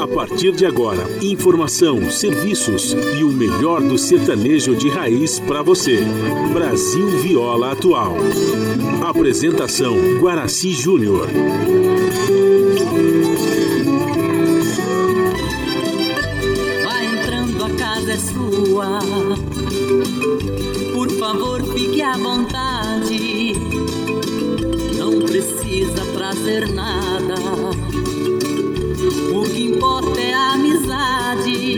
A partir de agora, informação, serviços e o melhor do sertanejo de raiz para você. Brasil Viola Atual. Apresentação Guaraci Júnior.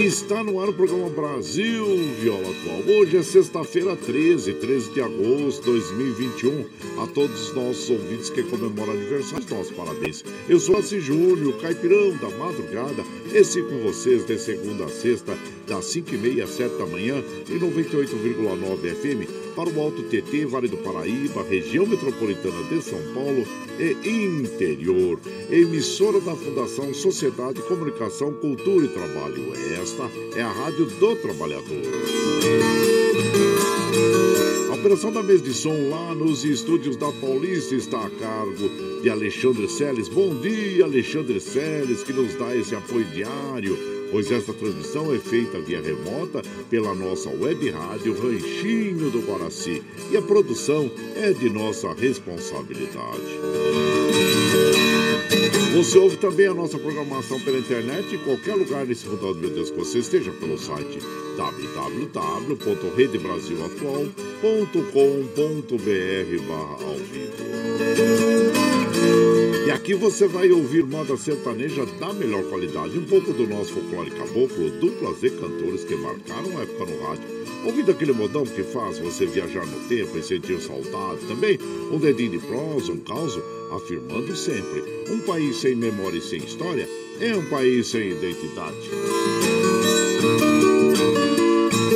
Está no ar o programa Brasil Viola Atual. Hoje é sexta-feira, 13, 13 de agosto de 2021. A todos os nossos ouvintes que comemoram aniversário, nossos parabéns. Eu sou Assi Júnior, caipirão da madrugada. Esse com vocês de segunda a sexta, das 5h30 às 7 da manhã, em 98,9 FM, para o Alto TT, Vale do Paraíba, região metropolitana de São Paulo e interior. Emissora da Fundação Sociedade, Comunicação, Cultura e Trabalho. Esta é a Rádio do Trabalhador. A operação da mesa de som lá nos estúdios da Paulista está a cargo de Alexandre Seles. Bom dia, Alexandre Seles, que nos dá esse apoio diário pois esta transmissão é feita via remota pela nossa web rádio Ranchinho do Guaraci e a produção é de nossa responsabilidade. Você ouve também a nossa programação pela internet em qualquer lugar nesse mundão, meu Deus, que você esteja pelo site www.redebrasilatual.com.br barra ao vivo. E aqui você vai ouvir moda sertaneja da melhor qualidade, um pouco do nosso folclore caboclo, duplas e cantores que marcaram a época no rádio. Ouvindo aquele modão que faz você viajar no tempo e sentir saudade, também um dedinho de prosa, um caos, afirmando sempre: um país sem memória e sem história é um país sem identidade.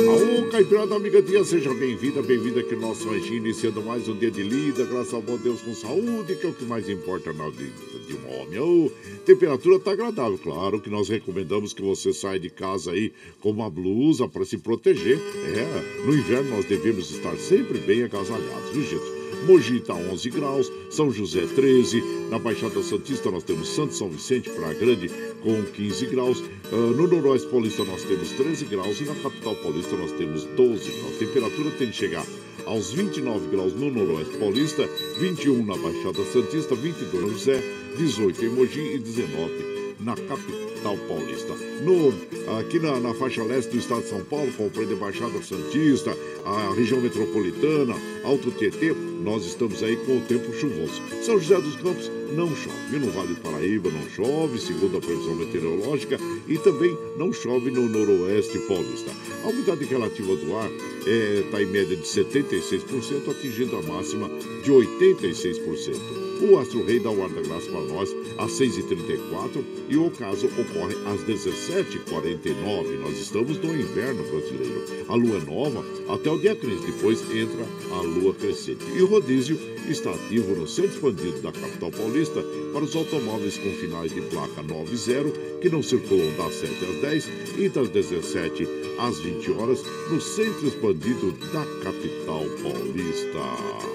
Alô, Caipirada amiga dia, seja bem-vinda, bem-vinda aqui no nosso ranchinho, iniciando mais um dia de lida, graças ao bom Deus com saúde, que é o que mais importa na vida de um homem. Ô, temperatura tá agradável, claro que nós recomendamos que você saia de casa aí com uma blusa para se proteger. É, no inverno nós devemos estar sempre bem agasalhados, viu gente? Mogi está 11 graus, São José 13, na Baixada Santista nós temos Santo São Vicente, Praia Grande com 15 graus, Ah, no Noroeste Paulista nós temos 13 graus e na Capital Paulista nós temos 12 graus. A temperatura tem de chegar aos 29 graus no Noroeste Paulista, 21 na Baixada Santista, 22 no José, 18 em Mogi e 19 na capital paulista. No, aqui na, na faixa leste do estado de São Paulo, compreende a Baixada Santista, a região metropolitana, Alto Tietê, nós estamos aí com o tempo chuvoso. São José dos Campos não chove. No Vale do Paraíba não chove, segundo a previsão meteorológica, e também não chove no noroeste paulista. A umidade relativa do ar está é, tá em média de 76%, atingindo a máxima de 86%. O Astro Rei dá o ar da graça para nós às 6h34 e o ocaso ocorre às 17h49. Nós estamos no inverno brasileiro. A lua é nova até o dia 15, depois entra a lua crescente. E o rodízio está ativo no centro expandido da capital paulista para os automóveis com finais de placa 90 que não circulam das 7 às 10 e das 17 às 20 horas no centro expandido da capital paulista.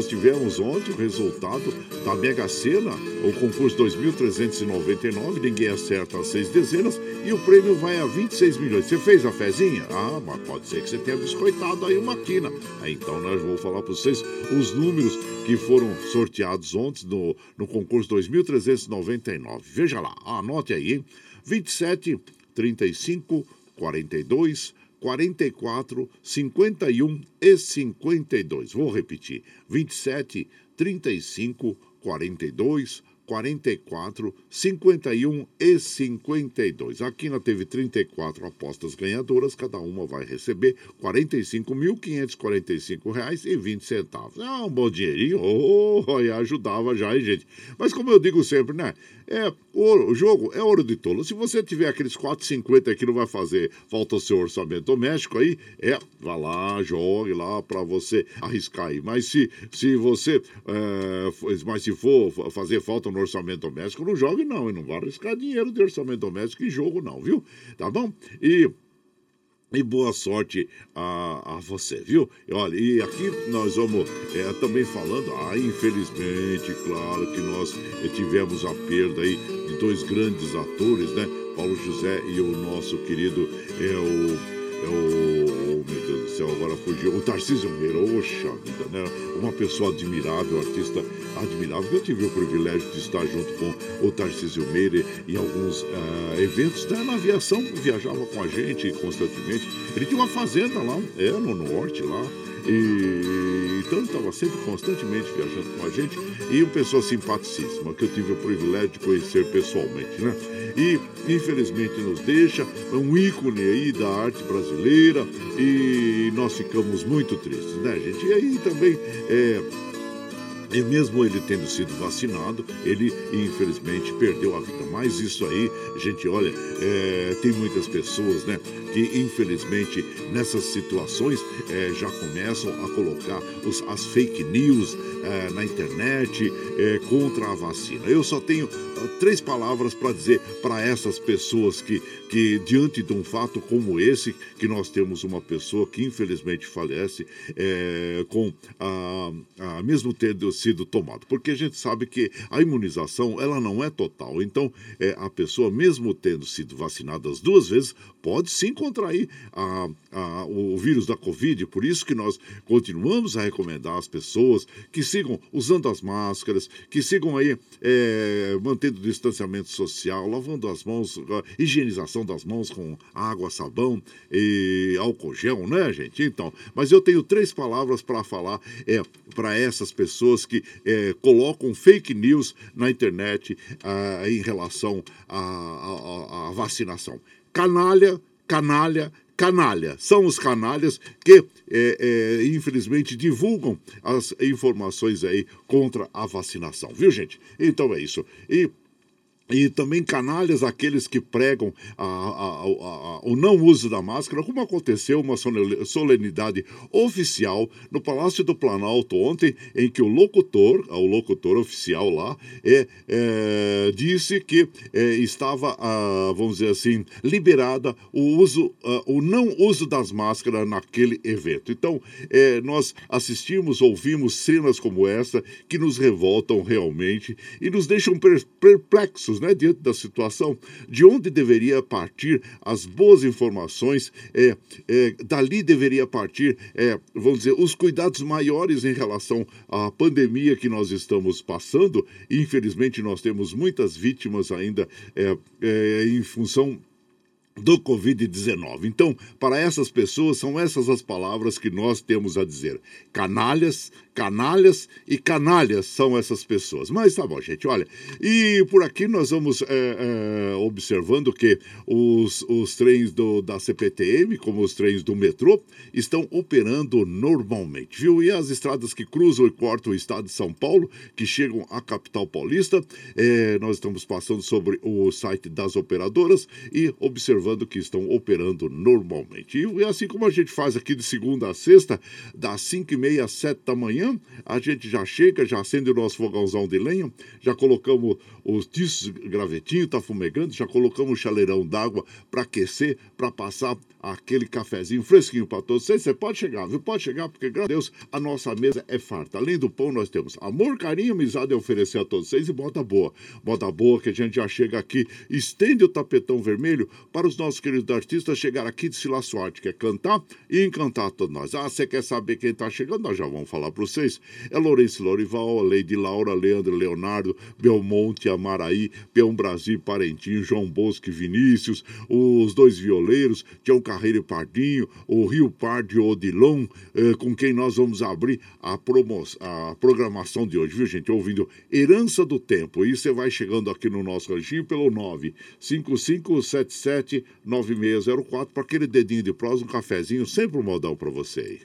Nós tivemos ontem o resultado da Mega Sena, o concurso 2.399, ninguém acerta as seis dezenas e o prêmio vai a 26 milhões. Você fez a fezinha? Ah, mas pode ser que você tenha biscoitado aí uma quina. Então nós vamos falar para vocês os números que foram sorteados ontem no, no concurso 2.399. Veja lá, anote aí, hein? 27, 35, 42, 44, 51 e 52. Vou repetir: 27, 35, 42, 44, 51 e 52. A Quina teve 34 apostas ganhadoras, cada uma vai receber R$ 45.545,20. É um bom dinheirinho, oh, ajudava já, hein, gente? Mas como eu digo sempre, né? É, o jogo é ouro de tolo. Se você tiver aqueles 4,50 que não vai fazer falta o seu orçamento doméstico aí, é, vá lá, jogue lá para você arriscar aí. Mas se, se você, é, mas se for fazer falta no orçamento doméstico, não jogue não, e não vai arriscar dinheiro de orçamento doméstico em jogo não, viu? Tá bom? E e boa sorte a, a você, viu? Olha, e aqui nós vamos é, também falando, ah, infelizmente, claro que nós tivemos a perda aí de dois grandes atores, né? Paulo José e o nosso querido é o o. Oh, meu Deus do céu, agora fugiu. O Tarcísio Meira, oxa vida, né? Uma pessoa admirável, artista admirável. Eu tive o privilégio de estar junto com o Tarcísio Meira em alguns uh, eventos né? na aviação, viajava com a gente constantemente. Ele tinha uma fazenda lá, é, no norte lá. E, então ele estava sempre constantemente viajando com a gente e uma pessoa simpaticíssima que eu tive o privilégio de conhecer pessoalmente, né? E infelizmente nos deixa, um ícone aí da arte brasileira e nós ficamos muito tristes, né, gente? E aí também é, e mesmo ele tendo sido vacinado, ele infelizmente perdeu a vida. Mas isso aí, gente, olha, é, tem muitas pessoas, né, que infelizmente nessas situações é, já começam a colocar os, as fake news é, na internet é, contra a vacina. Eu só tenho três palavras para dizer para essas pessoas que, que, diante de um fato como esse, que nós temos uma pessoa que infelizmente falece é, com a, a mesmo tendo sido tomado, porque a gente sabe que a imunização ela não é total. Então, é, a pessoa mesmo tendo sido vacinada as duas vezes pode sim contrair a, a, o vírus da Covid. Por isso que nós continuamos a recomendar às pessoas que sigam usando as máscaras, que sigam aí é, mantendo o distanciamento social, lavando as mãos, higienização das mãos com água, sabão e álcool gel, né, gente? Então, mas eu tenho três palavras para falar é, para essas pessoas que é, colocam fake news na internet ah, em relação à vacinação canalha, canalha, canalha. São os canalhas que, é, é, infelizmente, divulgam as informações aí contra a vacinação, viu, gente? Então é isso. E e também canalhas aqueles que pregam a, a, a, o não uso da máscara, como aconteceu uma solenidade oficial no Palácio do Planalto ontem, em que o locutor, o locutor oficial lá, é, é disse que é, estava, ah, vamos dizer assim, liberada o uso, ah, o não uso das máscaras naquele evento. Então, é, nós assistimos, ouvimos cenas como essa que nos revoltam realmente e nos deixam perplexos né, diante da situação, de onde deveria partir as boas informações, é, é, dali deveria partir, é, vamos dizer, os cuidados maiores em relação à pandemia que nós estamos passando. Infelizmente, nós temos muitas vítimas ainda é, é, em função do Covid-19. Então, para essas pessoas, são essas as palavras que nós temos a dizer. Canalhas, canalhas e canalhas são essas pessoas. Mas tá bom, gente, olha. E por aqui nós vamos é, é, observando que os, os trens do, da CPTM, como os trens do metrô, estão operando normalmente, viu? E as estradas que cruzam e cortam o estado de São Paulo, que chegam à capital paulista, é, nós estamos passando sobre o site das operadoras e observando que estão operando normalmente. E assim como a gente faz aqui de segunda a sexta, das 5 e meia às 7 da manhã, manhã, a gente já chega, já acende o nosso fogãozão de lenha, já colocamos tiços gravetinho, tá fumegando, já colocamos o chaleirão d'água para aquecer, para passar aquele cafezinho fresquinho para todos vocês. Você pode chegar, viu? Pode chegar, porque, graças a Deus, a nossa mesa é farta. Além do pão, nós temos amor, carinho, amizade a oferecer a todos vocês e bota boa. Bota boa que a gente já chega aqui, estende o tapetão vermelho para os nossos queridos artistas chegar aqui de Sila Sorte, que é cantar e encantar todos nós. Ah, você quer saber quem está chegando? Nós já vamos falar para vocês. É Lourenço Lorival, Lady Laura, Leandro Leonardo, Belmonte, Amaraí, Peão Brasil, Parentinho, João Bosco e Vinícius, os dois violeiros, Tião Carreiro e Pardinho, o Rio Pardo e Odilon, eh, com quem nós vamos abrir a, promo a programação de hoje, viu, gente? Ouvindo Herança do Tempo. E você vai chegando aqui no nosso ranchinho pelo 955779604 para aquele dedinho de prosa, um cafezinho, sempre um modal para você.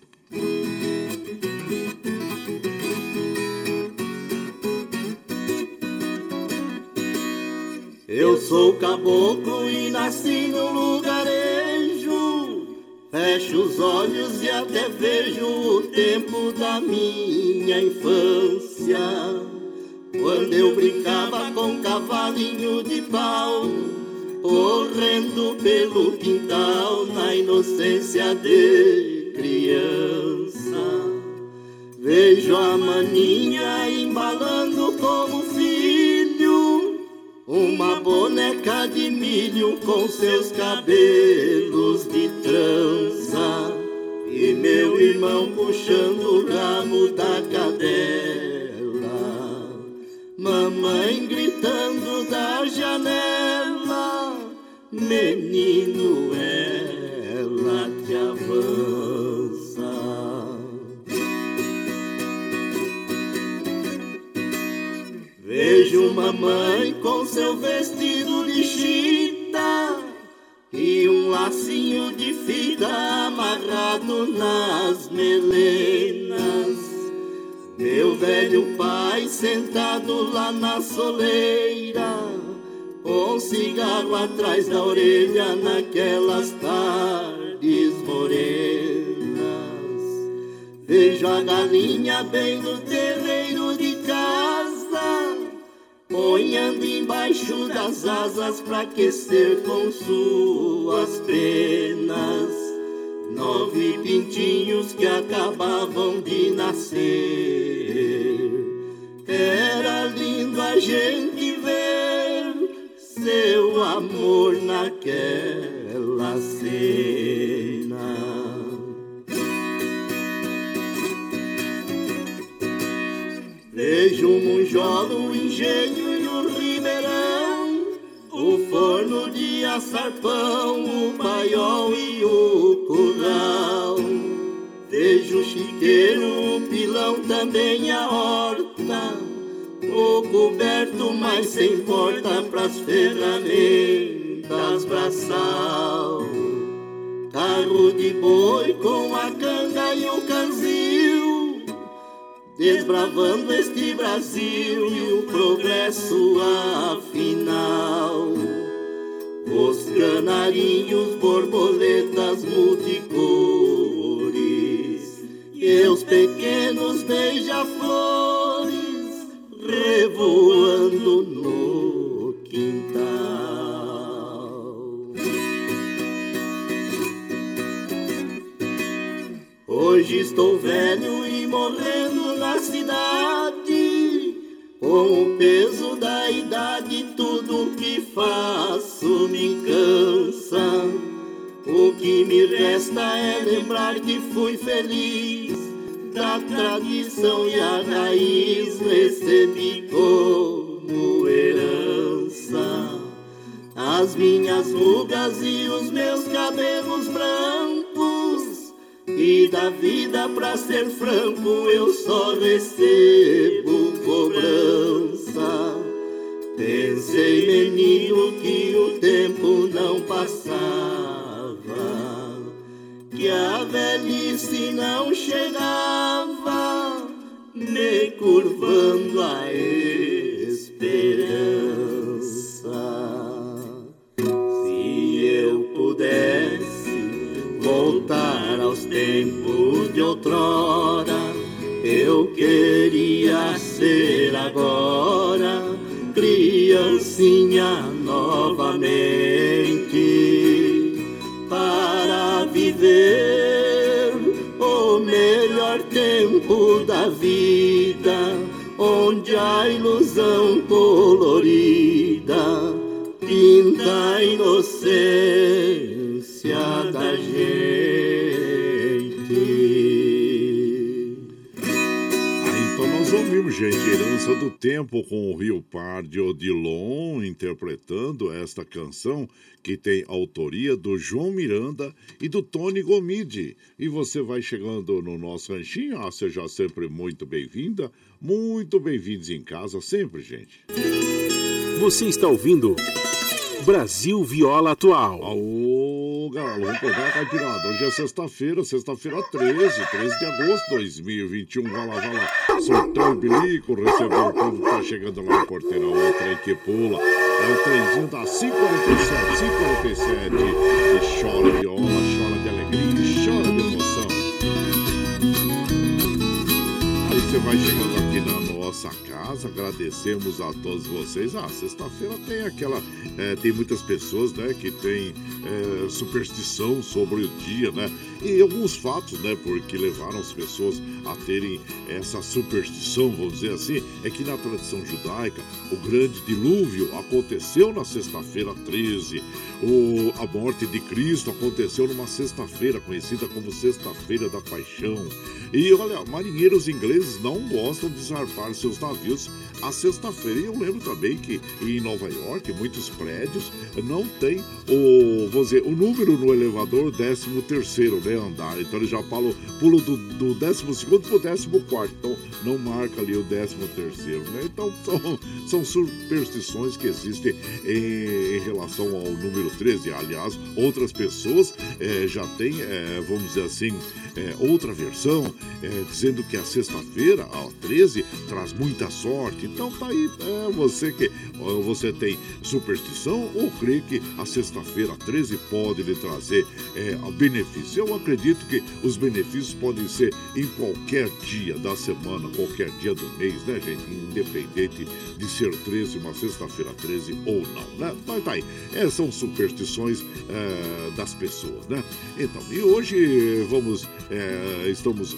Eu sou caboclo e nasci no lugarejo. Fecho os olhos e até vejo o tempo da minha infância. Quando eu brincava com cavalinho de pau, correndo pelo quintal na inocência de criança. Vejo a maninha embalando filho uma boneca de milho com seus cabelos de trança E meu irmão puxando o ramo da cadela. Mamãe gritando da janela Menino, ela te avança Vejo mamãe com seu vestido de chita e um lacinho de fita amarrado nas melenas. Meu velho pai sentado lá na soleira, com cigarro atrás da orelha naquelas tardes morenas. Vejo a galinha bem no casa ponhando embaixo das asas para aquecer com suas penas. Nove pintinhos que acabavam de nascer. Era lindo a gente ver seu amor naquela cena. Vejo o munjolo, o engenho e o ribeirão, o forno de assar pão, o paiol e o curral. Vejo o chiqueiro, o pilão, também a horta, o coberto, mas sem porta pras ferramentas braçal. Carro de boi com a canga e o canzil desbravando este Brasil e o progresso afinal. Os canarinhos, borboletas multicores e os pequenos beija-flores revoando no quintal. Hoje estou velho e morrendo com o peso da idade, tudo que faço me cansa. O que me resta é lembrar que fui feliz, da tradição e a raiz recebi como herança. As minhas rugas e os meus cabelos brancos. E da vida, pra ser franco, eu só recebo cobrança. Pensei, menino, que o tempo não passava, que a velhice não chegava, me curvando a esperança. De outrora, eu queria ser agora criancinha novamente para viver o melhor tempo da vida, onde a ilusão colorida pinta a inocência da gente. Gente, Herança do Tempo com o Rio Pardi Odilon interpretando esta canção que tem autoria do João Miranda e do Tony Gomide. E você vai chegando no nosso ranchinho, ah, seja sempre muito bem-vinda, muito bem-vindos em casa sempre, gente. Você está ouvindo Brasil Viola Atual. Aô, galera, vamos pegar a caipirada. Hoje é sexta-feira, sexta-feira 13, 13 de agosto de 2021. Vai lá, vai lá. Sortão e bilico, recebeu o povo que tá chegando lá na porteira. Outra aí que pula. É o trenzinho da 547, 547. E chora viola, você vai chegando aqui na nossa casa, agradecemos a todos vocês. Ah, sexta-feira tem aquela. é, tem muitas pessoas, né, que tem é, superstição sobre o dia, né? E alguns fatos, né, porque levaram as pessoas a terem essa superstição, vamos dizer assim, é que na tradição judaica, o grande dilúvio aconteceu na sexta-feira 13. O, a morte de Cristo aconteceu numa sexta-feira, conhecida como Sexta-feira da Paixão. E olha, marinheiros ingleses não gostam de zarpar seus navios à sexta-feira. E eu lembro também que em Nova York, muitos prédios não tem o, vamos dizer, o número no elevador 13 terceiro, né, andar. Então eles já falam, pulo do, do 12 segundo pro 14 quarto. Então não marca ali o 13 terceiro, né? Então são, são superstições que existem em, em relação ao número 13. Aliás, outras pessoas eh, já têm, eh, vamos dizer assim, eh, outra versão, dizendo que a sexta-feira, a 13, traz muita sorte. Então tá aí, é, você que você tem superstição ou crê que a sexta-feira 13 pode lhe trazer é, a benefício? Eu acredito que os benefícios podem ser em qualquer dia da semana, qualquer dia do mês, né, gente? Independente de ser 13, uma sexta-feira 13 ou não, né? Mas tá aí, é, são superstições é, das pessoas, né? Então, e hoje vamos, é, estamos,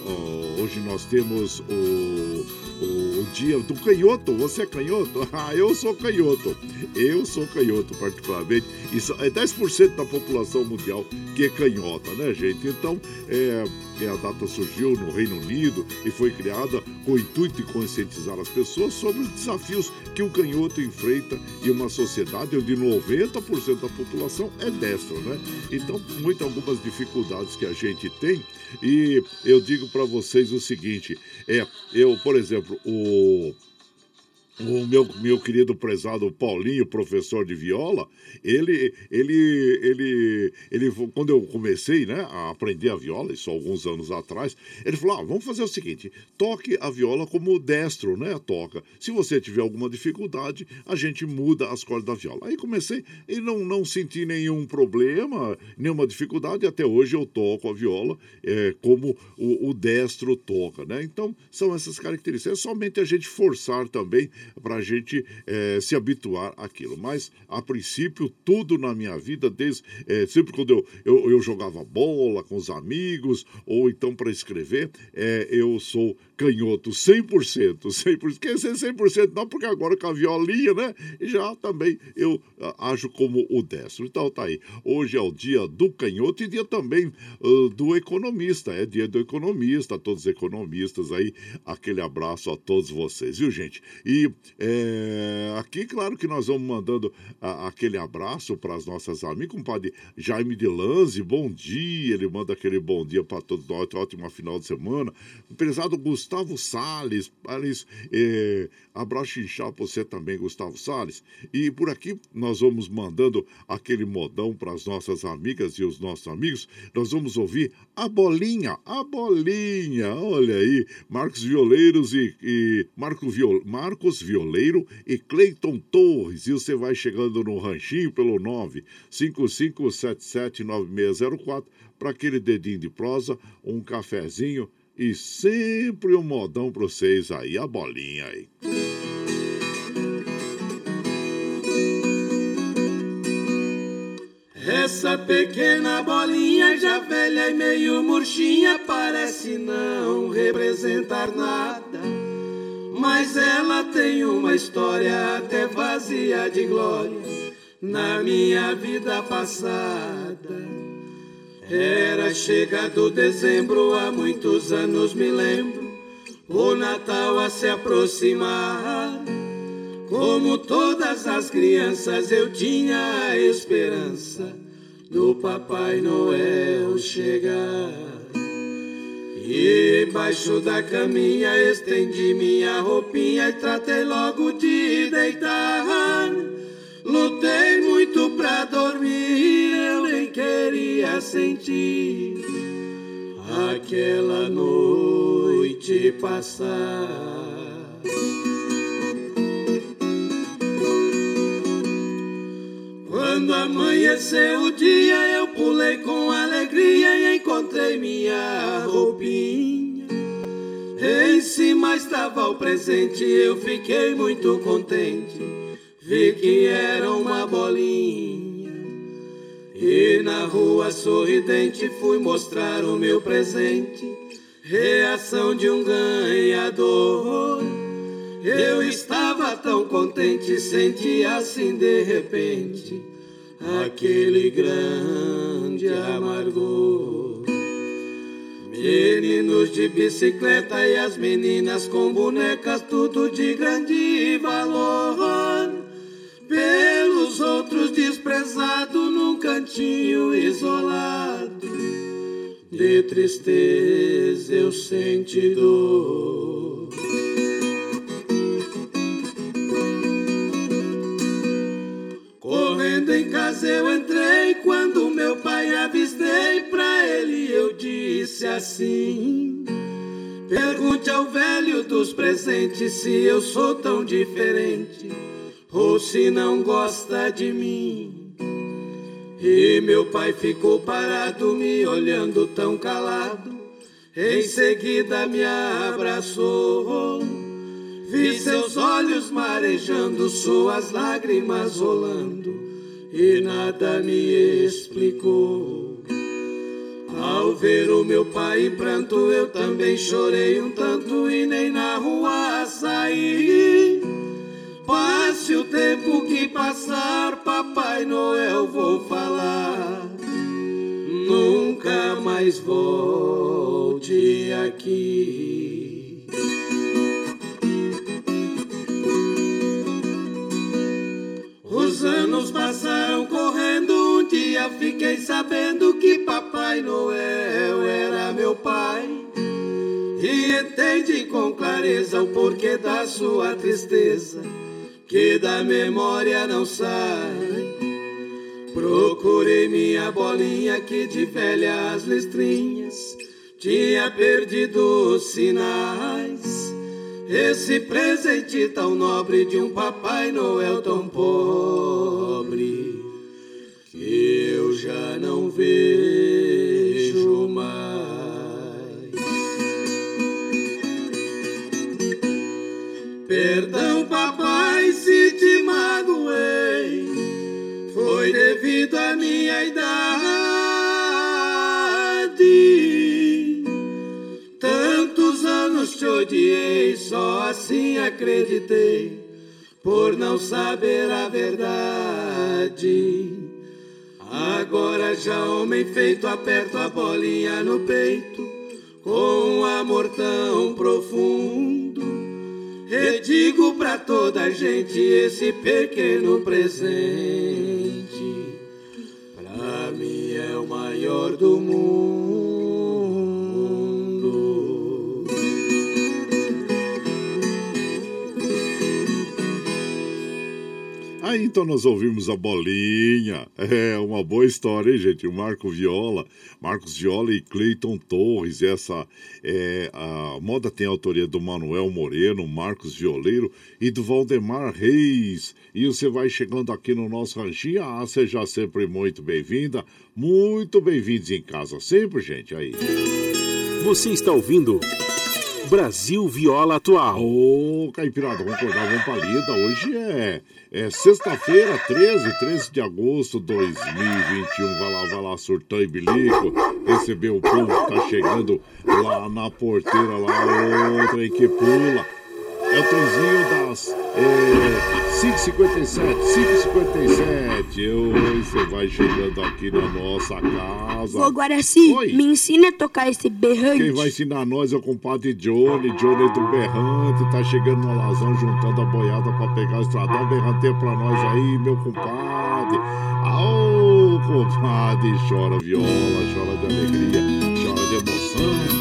hoje nós temos o, o dia do canhoto. Você é canhoto? Ah, eu sou canhoto. Eu sou canhoto, particularmente. Isso é 10% da população mundial que é canhota, né, gente? Então, é, a data surgiu no Reino Unido e foi criada com o intuito de conscientizar as pessoas sobre os desafios que o canhoto enfrenta em uma sociedade onde 90% da população é destra, né? Então, muitas algumas dificuldades que a gente tem e eu digo para vocês o seguinte, é, eu, por exemplo, o o meu, meu querido prezado Paulinho, professor de viola, ele, ele, ele, ele, quando eu comecei, né, a aprender a viola, isso alguns anos atrás, ele falou, ah, vamos fazer o seguinte, toque a viola como destro, né, toca. Se você tiver alguma dificuldade, a gente muda as cordas da viola. Aí comecei e não, não senti nenhum problema, nenhuma dificuldade, até hoje eu toco a viola é, como o, o destro toca, né. Então, são essas características. É somente a gente forçar também para a gente eh, se habituar àquilo. Mas, a princípio, tudo na minha vida, desde eh, sempre quando eu, eu, eu jogava bola com os amigos, ou então para escrever, eh, eu sou canhoto, 100%, 100%. Quer dizer 100% não, porque agora com a violinha, né? Já também eu uh, ajo como o destro. Então tá aí. Hoje é o dia do canhoto e dia também uh, do economista. É dia do economista, todos os economistas aí. Aquele abraço a todos vocês, viu, gente? E é, aqui, claro que nós vamos mandando uh, aquele abraço para as nossas amigas, compadre Jaime de Lanze, bom dia. Ele manda aquele bom dia para todos nós, ótima final de semana. O prezado Gustavo Salles, Salles é, abraço inchado para você também, Gustavo Salles. E por aqui nós vamos mandando aquele modão para as nossas amigas e os nossos amigos. Nós vamos ouvir a bolinha, a bolinha, olha aí, Marcos Violeiros e, e Marco Viol, Marcos Violeiro e Cleiton Torres. E você vai chegando no ranchinho pelo 955779604 para aquele dedinho de prosa, um cafezinho e sempre um modão para vocês aí, a bolinha aí. Essa pequena bolinha já velha e meio murchinha parece não representar nada. Mas ela tem uma história até vazia de glória na minha vida passada. Era chegado dezembro, há muitos anos me lembro, o Natal a se aproximar. Como todas as crianças, eu tinha a esperança do Papai Noel chegar. E embaixo da caminha estendi minha roupinha e tratei logo de deitar. Lutei muito pra dormir, queria sentir aquela noite passar. Quando amanheceu o dia, eu pulei com alegria e encontrei minha roupinha. Em cima estava o presente, eu fiquei muito contente vi que era uma bolinha. E na rua sorridente fui mostrar o meu presente, reação de um ganhador. Eu estava tão contente, senti assim de repente aquele grande amargor. Meninos de bicicleta e as meninas com bonecas, tudo de grande valor cantinho isolado. De tristeza eu senti dor. Correndo em casa eu entrei quando meu pai avistei pra ele eu disse assim: Pergunte ao velho dos presentes se eu sou tão diferente ou se não gosta de mim. E meu pai ficou parado, me olhando tão calado. Em seguida me abraçou. Vi seus olhos marejando, suas lágrimas rolando, e nada me explicou. Ao ver o meu pai em pranto, eu também chorei um tanto e nem na rua saí. Passe o tempo que passar, Papai Noel, vou falar. Nunca mais volte aqui. Os anos passaram correndo. Um dia fiquei sabendo que Papai Noel era meu pai. E entendi com clareza o porquê da sua tristeza que da memória não sai. Procurei minha bolinha que de velhas listrinhas tinha perdido os sinais. Esse presente tão nobre de um Papai Noel tão pobre que eu já não vejo mais. Perdão, papai, Foi devido à minha idade. Tantos anos te odiei, só assim acreditei, por não saber a verdade. Agora já homem feito, aperto a bolinha no peito, com um amor tão profundo. Redigo pra toda a gente esse pequeno presente. Pra mim é o maior do mundo. Aí então nós ouvimos a bolinha. É uma boa história, hein, gente? O Marco Viola, Marcos Viola e Cleiton Torres. Essa é, a moda tem a autoria do Manuel Moreno, Marcos Violeiro e do Valdemar Reis. E você vai chegando aqui no nosso ranchinho. Ah, seja sempre muito bem-vinda. Muito bem-vindos em casa sempre, gente. Aí. Você está ouvindo Brasil Viola Atual. Ô, Caipirada, vamos acordar, vamos palida. Hoje é, é sexta-feira, 13, 13 de agosto de 2021. Vai lá, vai lá, surtão e bilico. Receber o povo que tá chegando lá na porteira, lá, outra aí que pula. É o Tonzinho das é, 5h57, 5h57. Oi, você vai chegando aqui na nossa casa. Ô, Guaraci, Oi. me ensina a tocar esse berrante. Quem vai ensinar nós é o compadre Johnny, Johnny do Berrante, tá chegando na Lazão, juntando a boiada pra pegar o estradão, berranteia pra nós aí, meu compadre. Aô, compadre, chora viola, chora de alegria, chora de emoção.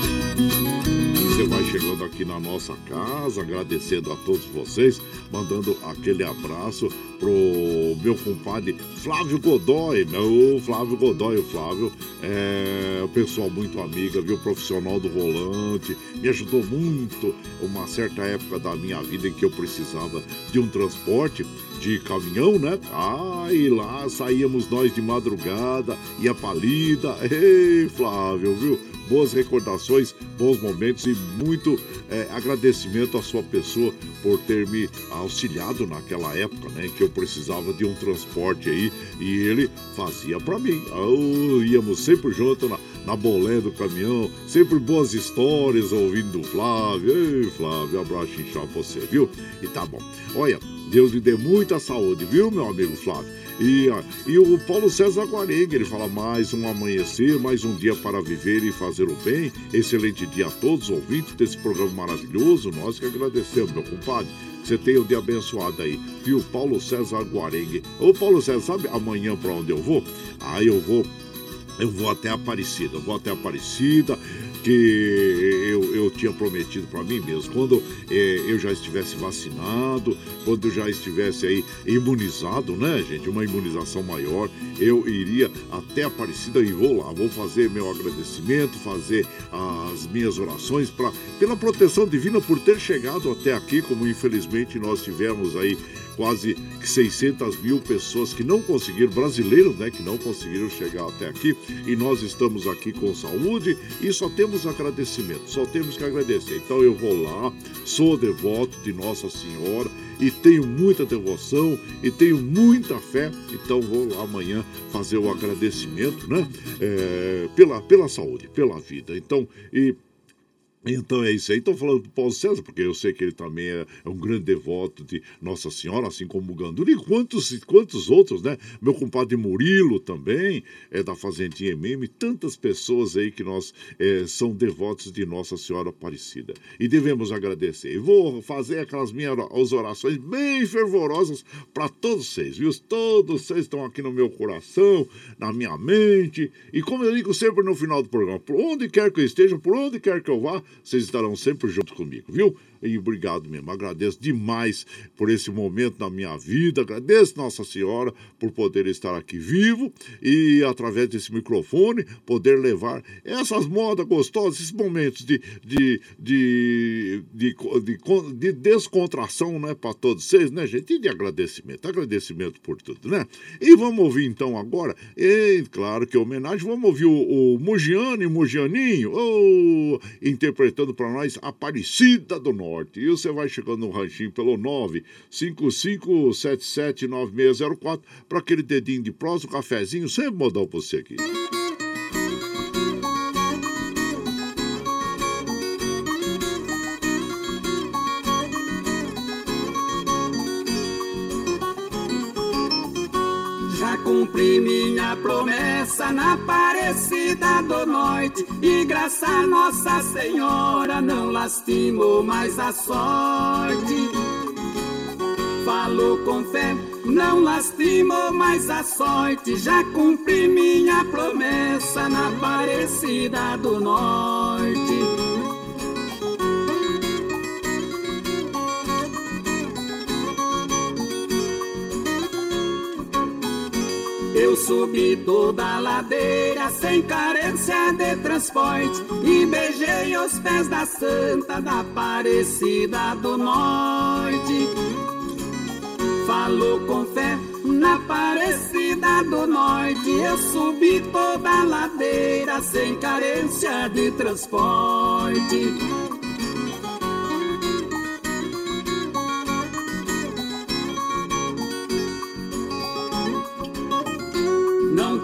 E chegando aqui na nossa casa, agradecendo a todos vocês, mandando aquele abraço pro meu compadre Flávio Godoy, meu Flávio Godoy, o Flávio é um pessoal muito amiga, viu, profissional do volante, me ajudou muito uma certa época da minha vida em que eu precisava de um transporte de caminhão, né? Ah, e lá saíamos nós de madrugada, ia palida. Ei, Flávio, viu? Boas recordações, bons momentos e muito é, agradecimento à sua pessoa por ter me auxiliado naquela época, né? Que eu precisava de um transporte aí e ele fazia para mim. Oh, íamos sempre junto na, na bolé do caminhão, sempre boas histórias ouvindo o Flávio. Ei, Flávio, abraço inchado você, viu? E tá bom. Olha, Deus lhe dê muita saúde, viu, meu amigo Flávio? E, e o Paulo César Guarenga, ele fala mais um amanhecer, mais um dia para viver e fazer o bem. Excelente dia a todos, ouvintes desse programa maravilhoso. Nós que agradecemos, meu compadre. Que Você tenha um dia abençoado aí, viu? Paulo César Guarengue. Ô, Paulo César, sabe amanhã para onde eu vou? Ah, eu vou eu vou até Aparecida, vou até Aparecida, que eu, eu tinha prometido para mim mesmo. Quando eh, eu já estivesse vacinado, quando já estivesse aí imunizado, né, gente? Uma imunização maior, eu iria até Aparecida e vou lá. Vou fazer meu agradecimento, fazer as minhas orações pra, pela proteção divina por ter chegado até aqui, como infelizmente nós tivemos aí quase que 600 mil pessoas que não conseguiram, brasileiros, né, que não conseguiram chegar até aqui, e nós estamos aqui com saúde e só temos agradecimento, só temos que agradecer. Então eu vou lá, sou devoto de Nossa Senhora e tenho muita devoção e tenho muita fé, então vou lá amanhã fazer o agradecimento, né, é, pela, pela saúde, pela vida. Então, e então é isso aí. Estou falando do Paulo César, porque eu sei que ele também é, é um grande devoto de Nossa Senhora, assim como o Gandula. E quantos, quantos outros, né? Meu compadre Murilo também é da Fazendinha MM. Tantas pessoas aí que nós é, são devotos de Nossa Senhora Aparecida. E devemos agradecer. E vou fazer aquelas minhas orações bem fervorosas para todos vocês, viu? Todos vocês estão aqui no meu coração, na minha mente. E como eu digo sempre no final do programa, por onde quer que eu esteja, por onde quer que eu vá, vocês estarão sempre junto comigo, viu? E obrigado mesmo. Agradeço demais por esse momento na minha vida. Agradeço Nossa Senhora por poder estar aqui vivo e, através desse microfone, poder levar essas modas gostosas, esses momentos de, de, de, de, de, de descontração, né, para todos vocês, né, gente? E de agradecimento. Agradecimento por tudo, né? E vamos ouvir então agora, e claro que é homenagem, vamos ouvir o, o Mugiano Mugianinho, oh, interpretando para nós Aparecida do Norte. Norte. E você vai chegando no ranchinho pelo 955779604 para aquele dedinho de prós, um cafezinho, sempre modal pra você aqui. Já cumpri promessa na Aparecida do Norte e graças a Nossa Senhora não lastimou mais a sorte. Falou com fé, não lastimou mais a sorte. Já cumpri minha promessa na Aparecida do Norte. Eu subi toda a ladeira sem carência de transporte e beijei os pés da Santa da Aparecida do Norte. Falou com fé na Aparecida do Norte. Eu subi toda a ladeira sem carência de transporte.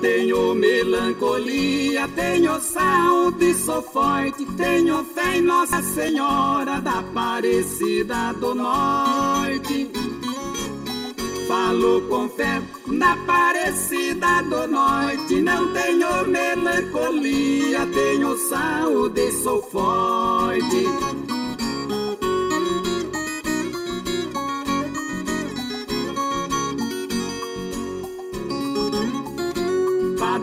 Tenho melancolia, tenho saúde, sou forte, tenho fé em Nossa Senhora da Aparecida do Norte. Falo com fé na Aparecida do Norte, não tenho melancolia, tenho saúde, sou forte.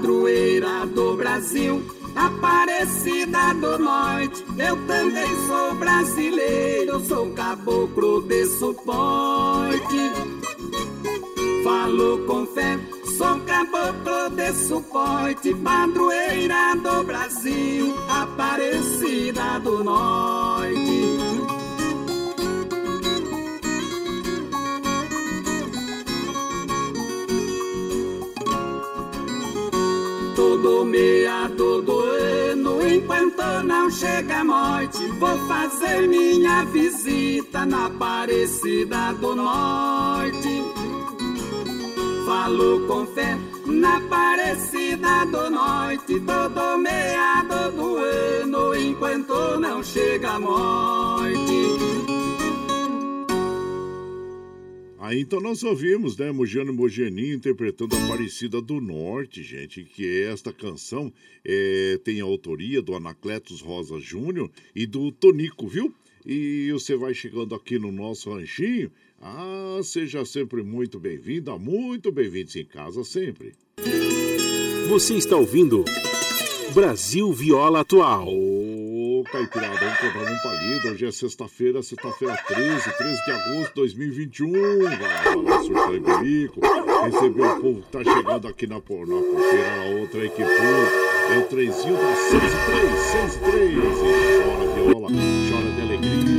Padroeira do Brasil, Aparecida do Norte. Eu também sou brasileiro, sou caboclo de suporte. Falo com fé, sou caboclo de suporte, padroeira do Brasil, Aparecida do Norte. Todo meia, todo ano, enquanto não chega a morte, vou fazer minha visita na Aparecida do Norte. Falo com fé na Aparecida do Norte, todo meia, todo ano, enquanto não chega a morte. Aí então nós ouvimos, né, Mogiano Mogeninho interpretando Aparecida do Norte, gente, que esta canção é, tem a autoria do Anacletos Rosa Júnior e do Tonico, viu? E você vai chegando aqui no nosso ranchinho, ah, seja sempre muito bem-vinda, muito bem-vindos em casa sempre. Você está ouvindo Brasil Viola Atual. Ô, Caipirada, vamos comprar um palito. Hoje é sexta-feira, sexta-feira 13, 13 de agosto de 2021. Vai lá, surtar e berico. Receber o povo que tá chegando aqui na, na porteira, na outra equipe. É o trenzinho da 103, 103. E chora viola, chora de alegria,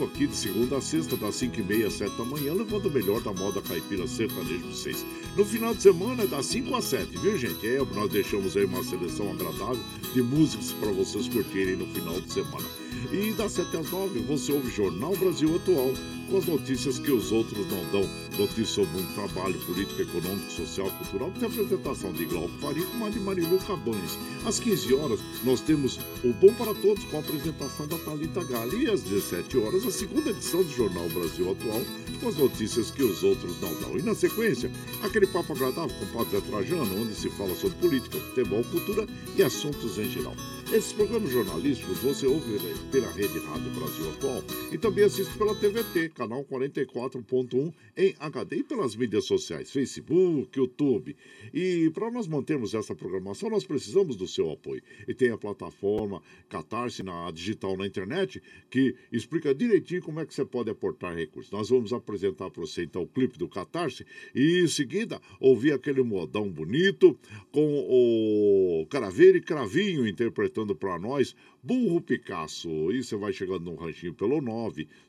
vivo aqui de segunda a sexta, das 5h30 às 7 da manhã, levando o melhor da moda caipira sertanejo de vocês. No final de semana é das 5 às 7, viu gente? É, nós deixamos aí uma seleção agradável de músicas para vocês curtirem no final de semana. E das 7 às 9 você ouve Jornal Brasil Atual com as notícias que os outros não dão. Notícias sobre o trabalho, política, econômico, social, cultural. Tem apresentação de Glauco Faria a de Marilu Cabanes. Às 15 horas, nós temos o Bom para Todos com a apresentação da Thalita Gali. E às 17 horas, a segunda edição do Jornal Brasil Atual com as notícias que os outros não dão. E na sequência, aquele papo agradável com o Padre Zé Trajano, onde se fala sobre política, futebol, cultura e assuntos em geral. Esses programas jornalísticos você ouve pela Rede Rádio Brasil Atual e também assiste pela TVT, canal 44.1 em HD e pelas mídias sociais, Facebook, YouTube. E para nós mantermos essa programação, nós precisamos do seu apoio. E tem a plataforma Catarse na digital na internet que explica direitinho como é que você pode aportar recursos. Nós vamos apresentar para você então o clipe do Catarse e em seguida ouvir aquele modão bonito com o Craveiro e Cravinho interpretando para nós Burro Picasso. E você vai chegando no ranchinho pelo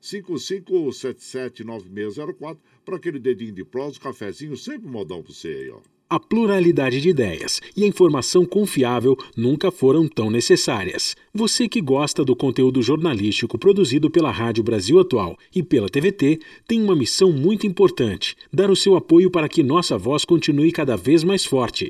955779604 para aquele dedinho de prosa, cafezinho, sempre modão para você aí, ó. A pluralidade de ideias e a informação confiável nunca foram tão necessárias. Você que gosta do conteúdo jornalístico produzido pela Rádio Brasil Atual e pela TVT tem uma missão muito importante: dar o seu apoio para que nossa voz continue cada vez mais forte.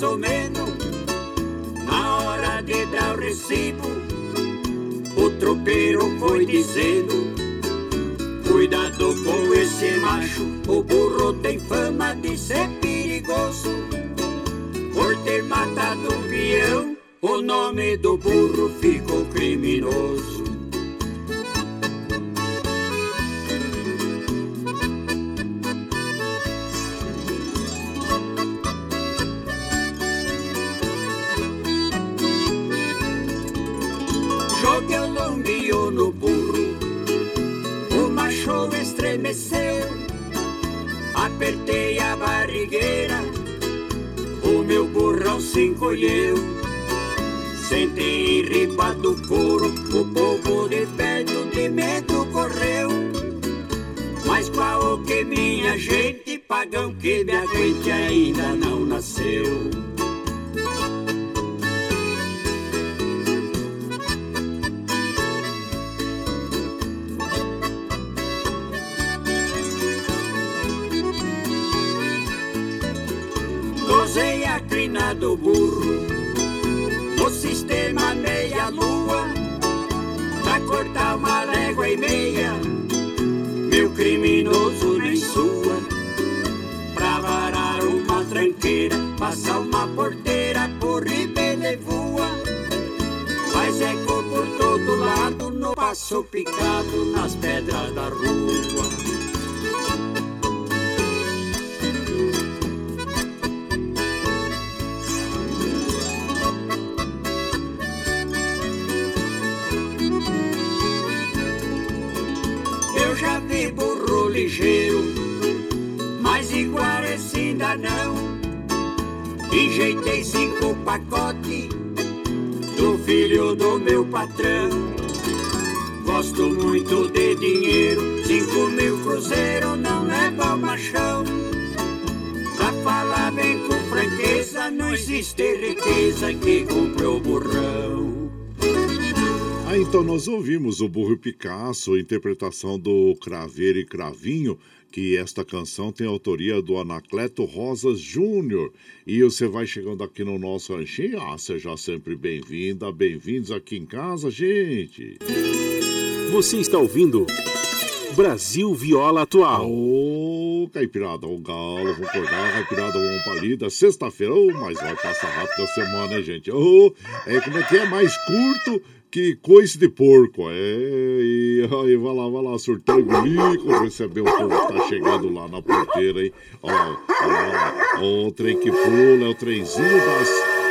Mais ou menos. Na hora de dar o recibo, o tropeiro foi dizendo: Cuidado com esse macho, o burro tem fama de ser perigoso. Por ter matado um peão, o nome do burro ficou criminoso. Estremeceu. Apertei a barrigueira, o meu burrão se encolheu. Sentei riba do couro, o povo de perto de medo correu. Mas qual que minha gente, pagão que me aguente ainda não nasceu. Do burro no sistema meia-lua pra cortar uma légua e meia. Meu criminoso nem sua pra varar uma tranqueira, passar uma porteira por ribele voa. Faz eco por todo lado no passo picado nas pedras da rua. Ligeiro, mas igual ainda não. Enjeitei cinco pacotes do filho do meu patrão. Gosto muito de dinheiro, cinco mil cruzeiro não leva o machão. Pra falar bem com franqueza, não existe riqueza que comprou burrão. Ah, então nós ouvimos o Burro Picasso, interpretação do Craveiro e Cravinho, que esta canção tem autoria do Anacleto Rosas Júnior. E você vai chegando aqui no nosso ranchinho, ah, seja sempre bem-vinda, bem-vindos aqui em casa, gente. Você está ouvindo Brasil Viola Atual. Ô, Caipirada, o galo, vou acordar, Caipirada, vamos palida, sexta-feira, ô, mas vai passar rápido a semana, hein, gente? Ô, é, como é que é? Mais curto que coice de porco. É, e aí, vai lá, vai lá, surtar bilico, receber o povo que tá chegando lá na porteira, hein? Ó, ó, ó, o trem que pula, é o trenzinho das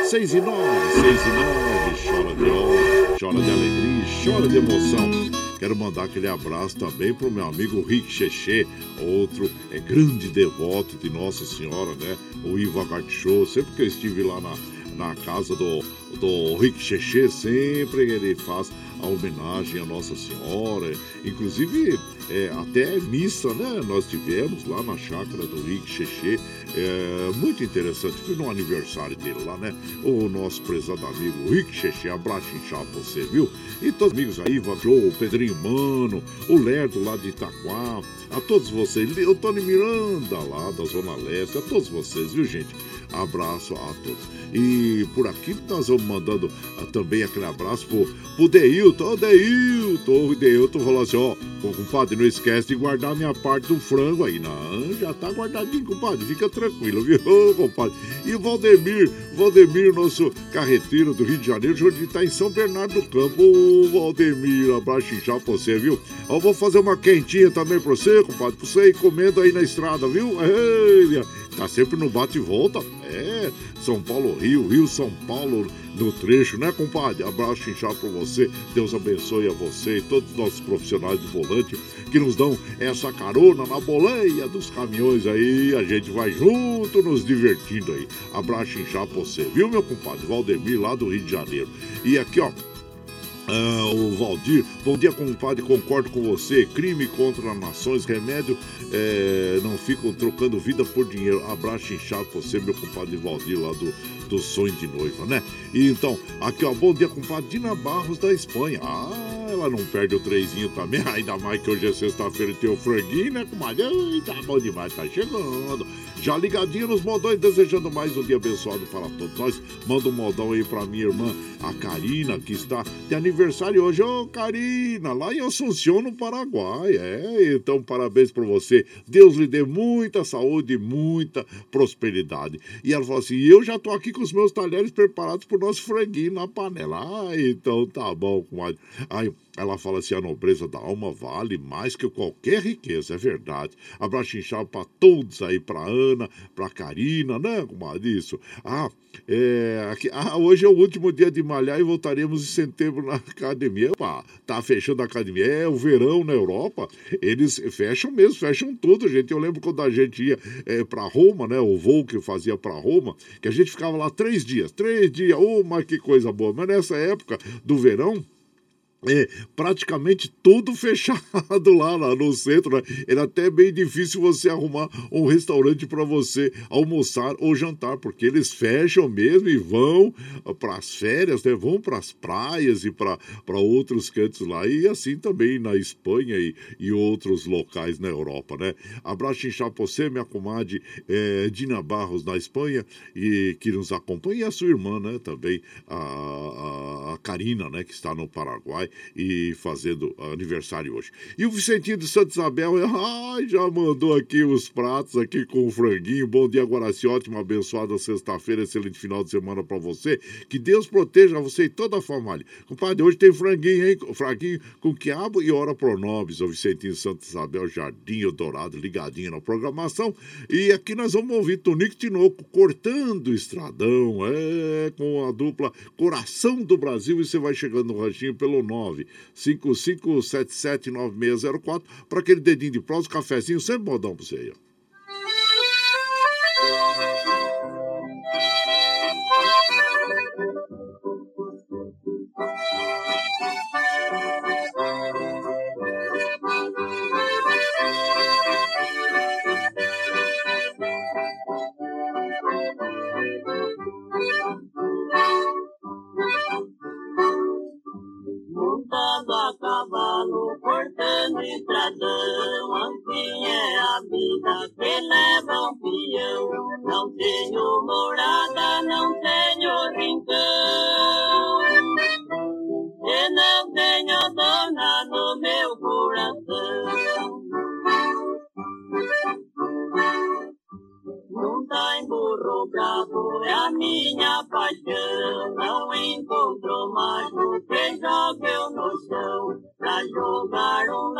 seis e nove, seis e nove, chora de ó, chora de alegria, chora de emoção. Quero mandar aquele abraço também pro meu amigo Rick Cheche, outro é grande devoto de Nossa Senhora, né? O Ivo Show. Sempre que eu estive lá na, na casa do, do Rick Cheche, sempre ele faz a homenagem à Nossa Senhora. Inclusive, é, até missa, né? Nós tivemos lá na chácara do Rick Cheche. É, muito interessante. Fui no aniversário dele lá, né? O nosso prezado amigo Rick Cheche. Abraço inchado você, viu? E todos os amigos aí, Iva Joe, o Pedrinho Mano, o Lerdo lá de Itaquá, a todos vocês, o Tony Miranda lá da Zona Leste, a todos vocês, viu, gente? Abraço a todos. E por aqui nós vamos mandando ah, também aquele abraço pro, pro Deilton. Ô, Deilton, o Deilton falou assim, ó, ô, compadre, não esquece de guardar minha parte do frango aí. Não, já tá guardadinho, compadre, fica tranquilo, viu, Ô, compadre? E o Valdemir, Valdemir, nosso carreteiro do Rio de Janeiro, hoje tá em São Bernardo do Campo. Ô, Valdemir, abraço inchado pra você, viu? Eu vou fazer uma quentinha também pra você, compadre, pra você ir comendo aí na estrada, viu? Ei, Tá sempre no bate e volta. É, São Paulo, Rio, Rio, São Paulo, no trecho, né, compadre? Abraço inchado pra você. Deus abençoe a você e todos os nossos profissionais do volante que nos dão essa carona na boleia dos caminhões aí. A gente vai junto nos divertindo aí. Abraço inchado pra você, viu, meu compadre? Valdemir, lá do Rio de Janeiro. E aqui, ó, ah, o Valdir, bom dia, compadre. Concordo com você. Crime contra nações, remédio é, não ficam trocando vida por dinheiro. Abraço inchado pra você, meu compadre Valdir, lá do, do Sonho de Noiva, né? E então, aqui, ó, bom dia, compadre. Dina Barros da Espanha. Ah, ela não perde o trezinho também. Ainda mais que hoje é sexta-feira e tem o franguinho, né, comadre? Ai, tá bom demais, tá chegando. Já ligadinho nos modões, desejando mais um dia abençoado para todos nós. Manda um modão aí pra minha irmã, a Karina, que está de aniversário hoje. Ô, oh, Karina, lá em Assunção, no Paraguai. É, então parabéns para você. Deus lhe dê muita saúde e muita prosperidade. E ela falou assim: eu já tô aqui com os meus talheres preparados pro nosso franguinho na panela. Ah, então tá bom, comadre. Aí, ela fala assim: a nobreza da alma vale mais que qualquer riqueza, é verdade. Abraço inchado para todos aí, para Ana, para Karina, né, comadre? Isso. Ah, é, aqui, ah, hoje é o último dia de malhar e voltaremos em setembro na academia. Opa, tá fechando a academia. É o verão na Europa, eles fecham mesmo, fecham tudo, gente. Eu lembro quando a gente ia é, para Roma, né? O voo que eu fazia para Roma, que a gente ficava lá três dias, três dias. Oh, mas que coisa boa. Mas nessa época do verão, é, praticamente tudo fechado lá, lá no centro. Né? Era até bem difícil você arrumar um restaurante para você almoçar ou jantar, porque eles fecham mesmo e vão para as férias, né? vão para as praias e para outros cantos lá. E assim também na Espanha e, e outros locais na Europa. Né? Abraço inchado para você, minha comadre é, Dina Barros, na Espanha, e que nos acompanha, e a sua irmã né? também, a, a, a Karina, né? que está no Paraguai e fazendo aniversário hoje. E o Vicentinho de Santa Isabel, ai, já mandou aqui os pratos aqui com o franguinho. Bom dia, Guaraci, ótima, abençoada sexta-feira, excelente final de semana para você. Que Deus proteja você e toda a família. Compadre, hoje tem franguinho, hein? Franguinho com quiabo e hora pronobis. O Vicentinho de Santa Isabel, Jardim Dourado, ligadinho na programação. E aqui nós vamos ouvir Tonico Tinoco cortando o estradão, é, com a dupla Coração do Brasil. E você vai chegando no ranchinho pelo 9 955779604 para aquele dedinho de prosa, cafezinho, sempre modão para você aí. Estradão. Assim é a vida que leva um peão. Não tenho morada, não tenho rincão. E não tenho dona no meu coração. Em burro bravo é a minha paixão. Não encontro mais o que joga no chão. Pra jogar um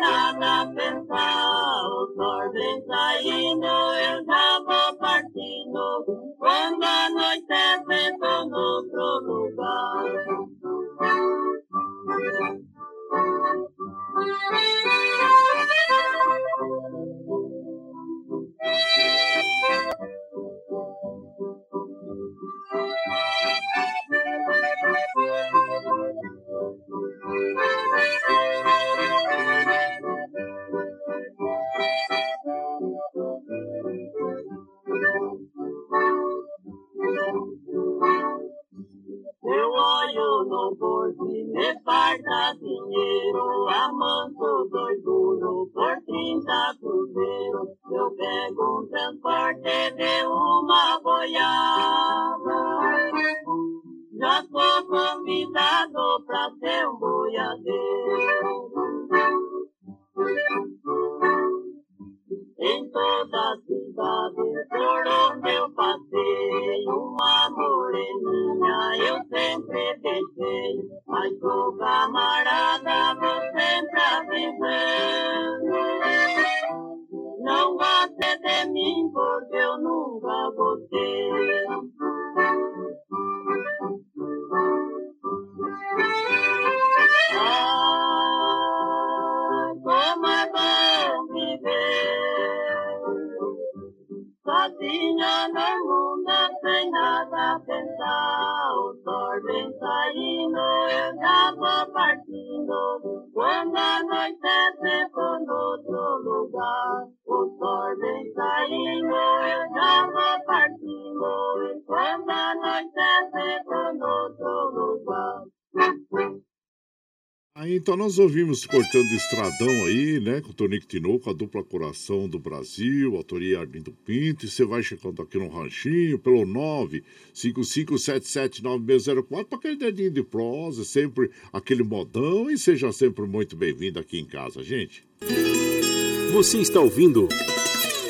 a pensar O sol vem saindo, eu já vou partindo. Quando anoitece, sozinha no mundo então nós ouvimos Cortando Estradão aí, né? Com o Tonico Tinoco, a dupla Coração do Brasil, autoria Arlindo Pinto. E você vai chegando aqui no ranchinho pelo 955779604 para aquele dedinho de prosa, sempre aquele modão. E seja sempre muito bem-vindo aqui em casa, gente. Você está ouvindo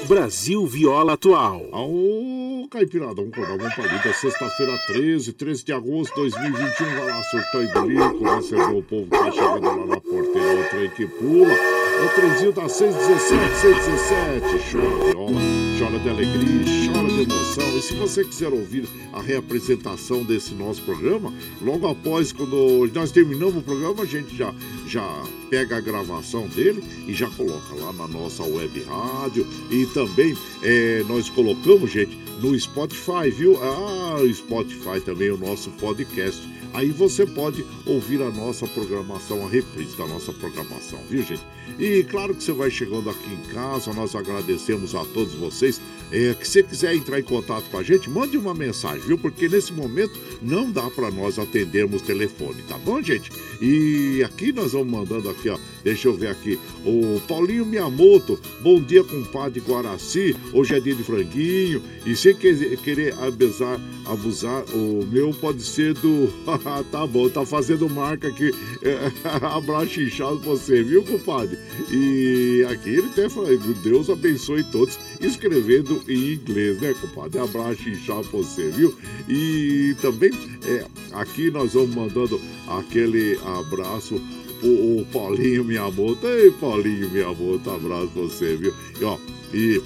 Brasil Viola Atual. Ô, Caipirada, vamos acordar uma palida. Sexta-feira, 13, 13 de agosto de 2021. Vai lá, surtão e bilico. Recebeu o povo que tá chegando lá na porteira. O trem que pula. O trenzinho da 617, 617. Chora viola, chora de alegria, emoção. E se você quiser ouvir a reapresentação desse nosso programa, logo após, quando nós terminamos o programa, a gente já, já pega a gravação dele e já coloca lá na nossa web rádio. E também é, nós colocamos, gente, no Spotify, viu? Ah, Spotify também, o nosso podcast. Aí você pode ouvir a nossa programação, a reprise da nossa programação, viu, gente? E claro que você vai chegando aqui em casa, nós agradecemos a todos vocês. É, que você quiser entrar em contato com a gente, mande uma mensagem, viu? Porque nesse momento não dá para nós atendermos telefone, tá bom, gente? E aqui nós vamos mandando aqui, ó. Deixa eu ver aqui. O Paulinho Miyamoto, bom dia, compadre Guaraci. Hoje é dia de franguinho. E sem que- querer abusar, abusar, o meu pode ser do. tá bom, tá fazendo marca aqui. Abraço inchado você, viu, compadre? E aqui ele até fala, Deus abençoe todos, escrevendo em inglês, né, compadre? Abraço inchado você, viu? E também, é, aqui nós vamos mandando aquele abraço o, o Paulinho Miyamoto. Ei, Paulinho Miyamoto, abraço pra você, viu? E, ó, e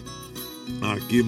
aqui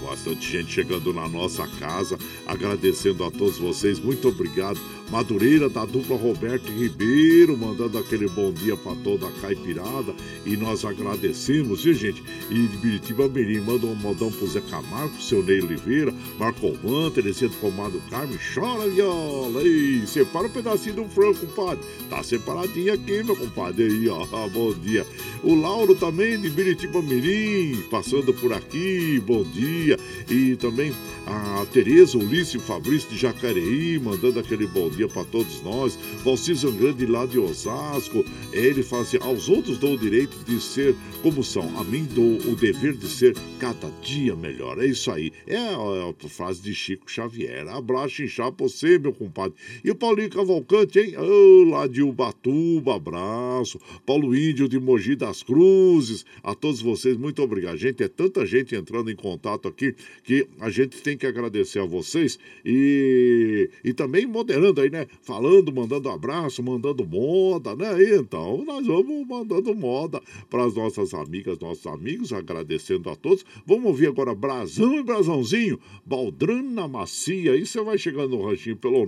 bastante gente chegando na nossa casa, agradecendo a todos vocês, muito obrigado. Madureira da dupla Roberto Ribeiro, mandando aquele bom dia para toda a caipirada. E nós agradecemos, viu, gente? E de Biritiba Mirim, manda um modão pro Zé Camargo, seu Ney Oliveira, Marco Van, Terezinha do Pomado Carme, chora viola. E separa um pedacinho do frango, compadre. Tá separadinho aqui, meu compadre. Aí, ó, bom dia. O Lauro também, de Biritiba Mirim, passando por aqui, bom dia. E também a Tereza, Ulisses e o Fabrício de Jacareí, mandando aquele bom dia para todos nós. Valcir Zangrande lá de Osasco, ele fala assim: aos outros dou o direito de ser como são, a mim dou o dever de ser cada dia melhor. É isso aí. É a, a frase de Chico Xavier. Abraço inchar pra você, meu compadre. E o Paulinho Cavalcante, hein? Ô, lá de Ubatuba, abraço. Paulo Índio de Mogi das Cruzes. A todos vocês, muito obrigado. Gente, é tanta gente entrando em contato aqui que a gente tem que agradecer a vocês e, e também moderando aí, né? Falando, mandando abraço, mandando moda, né? Então, nós vamos mandando moda para as nossas amigas, nossos amigos, agradecendo a todos. Vamos ouvir agora Brasão e Brasãozinho, Baldrana Macia. Aí você vai chegando no ranchinho pelo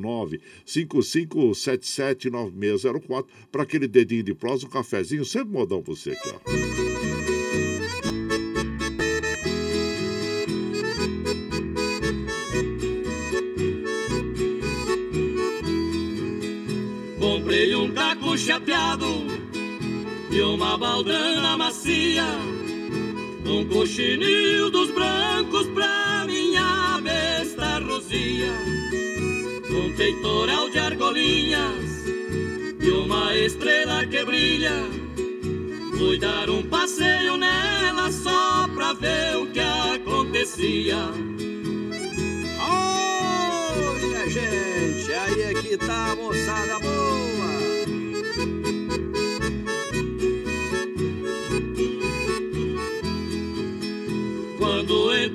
955779604 para aquele dedinho de prosa, um cafezinho, sempre modão você aqui, ó. E uma baldrana macia, um coxinil dos brancos pra minha besta rosia, um peitoral de argolinhas e uma estrela que brilha. Fui dar um passeio nela só pra ver o que acontecia. Olha, gente, aí é que bonita, moçada boa.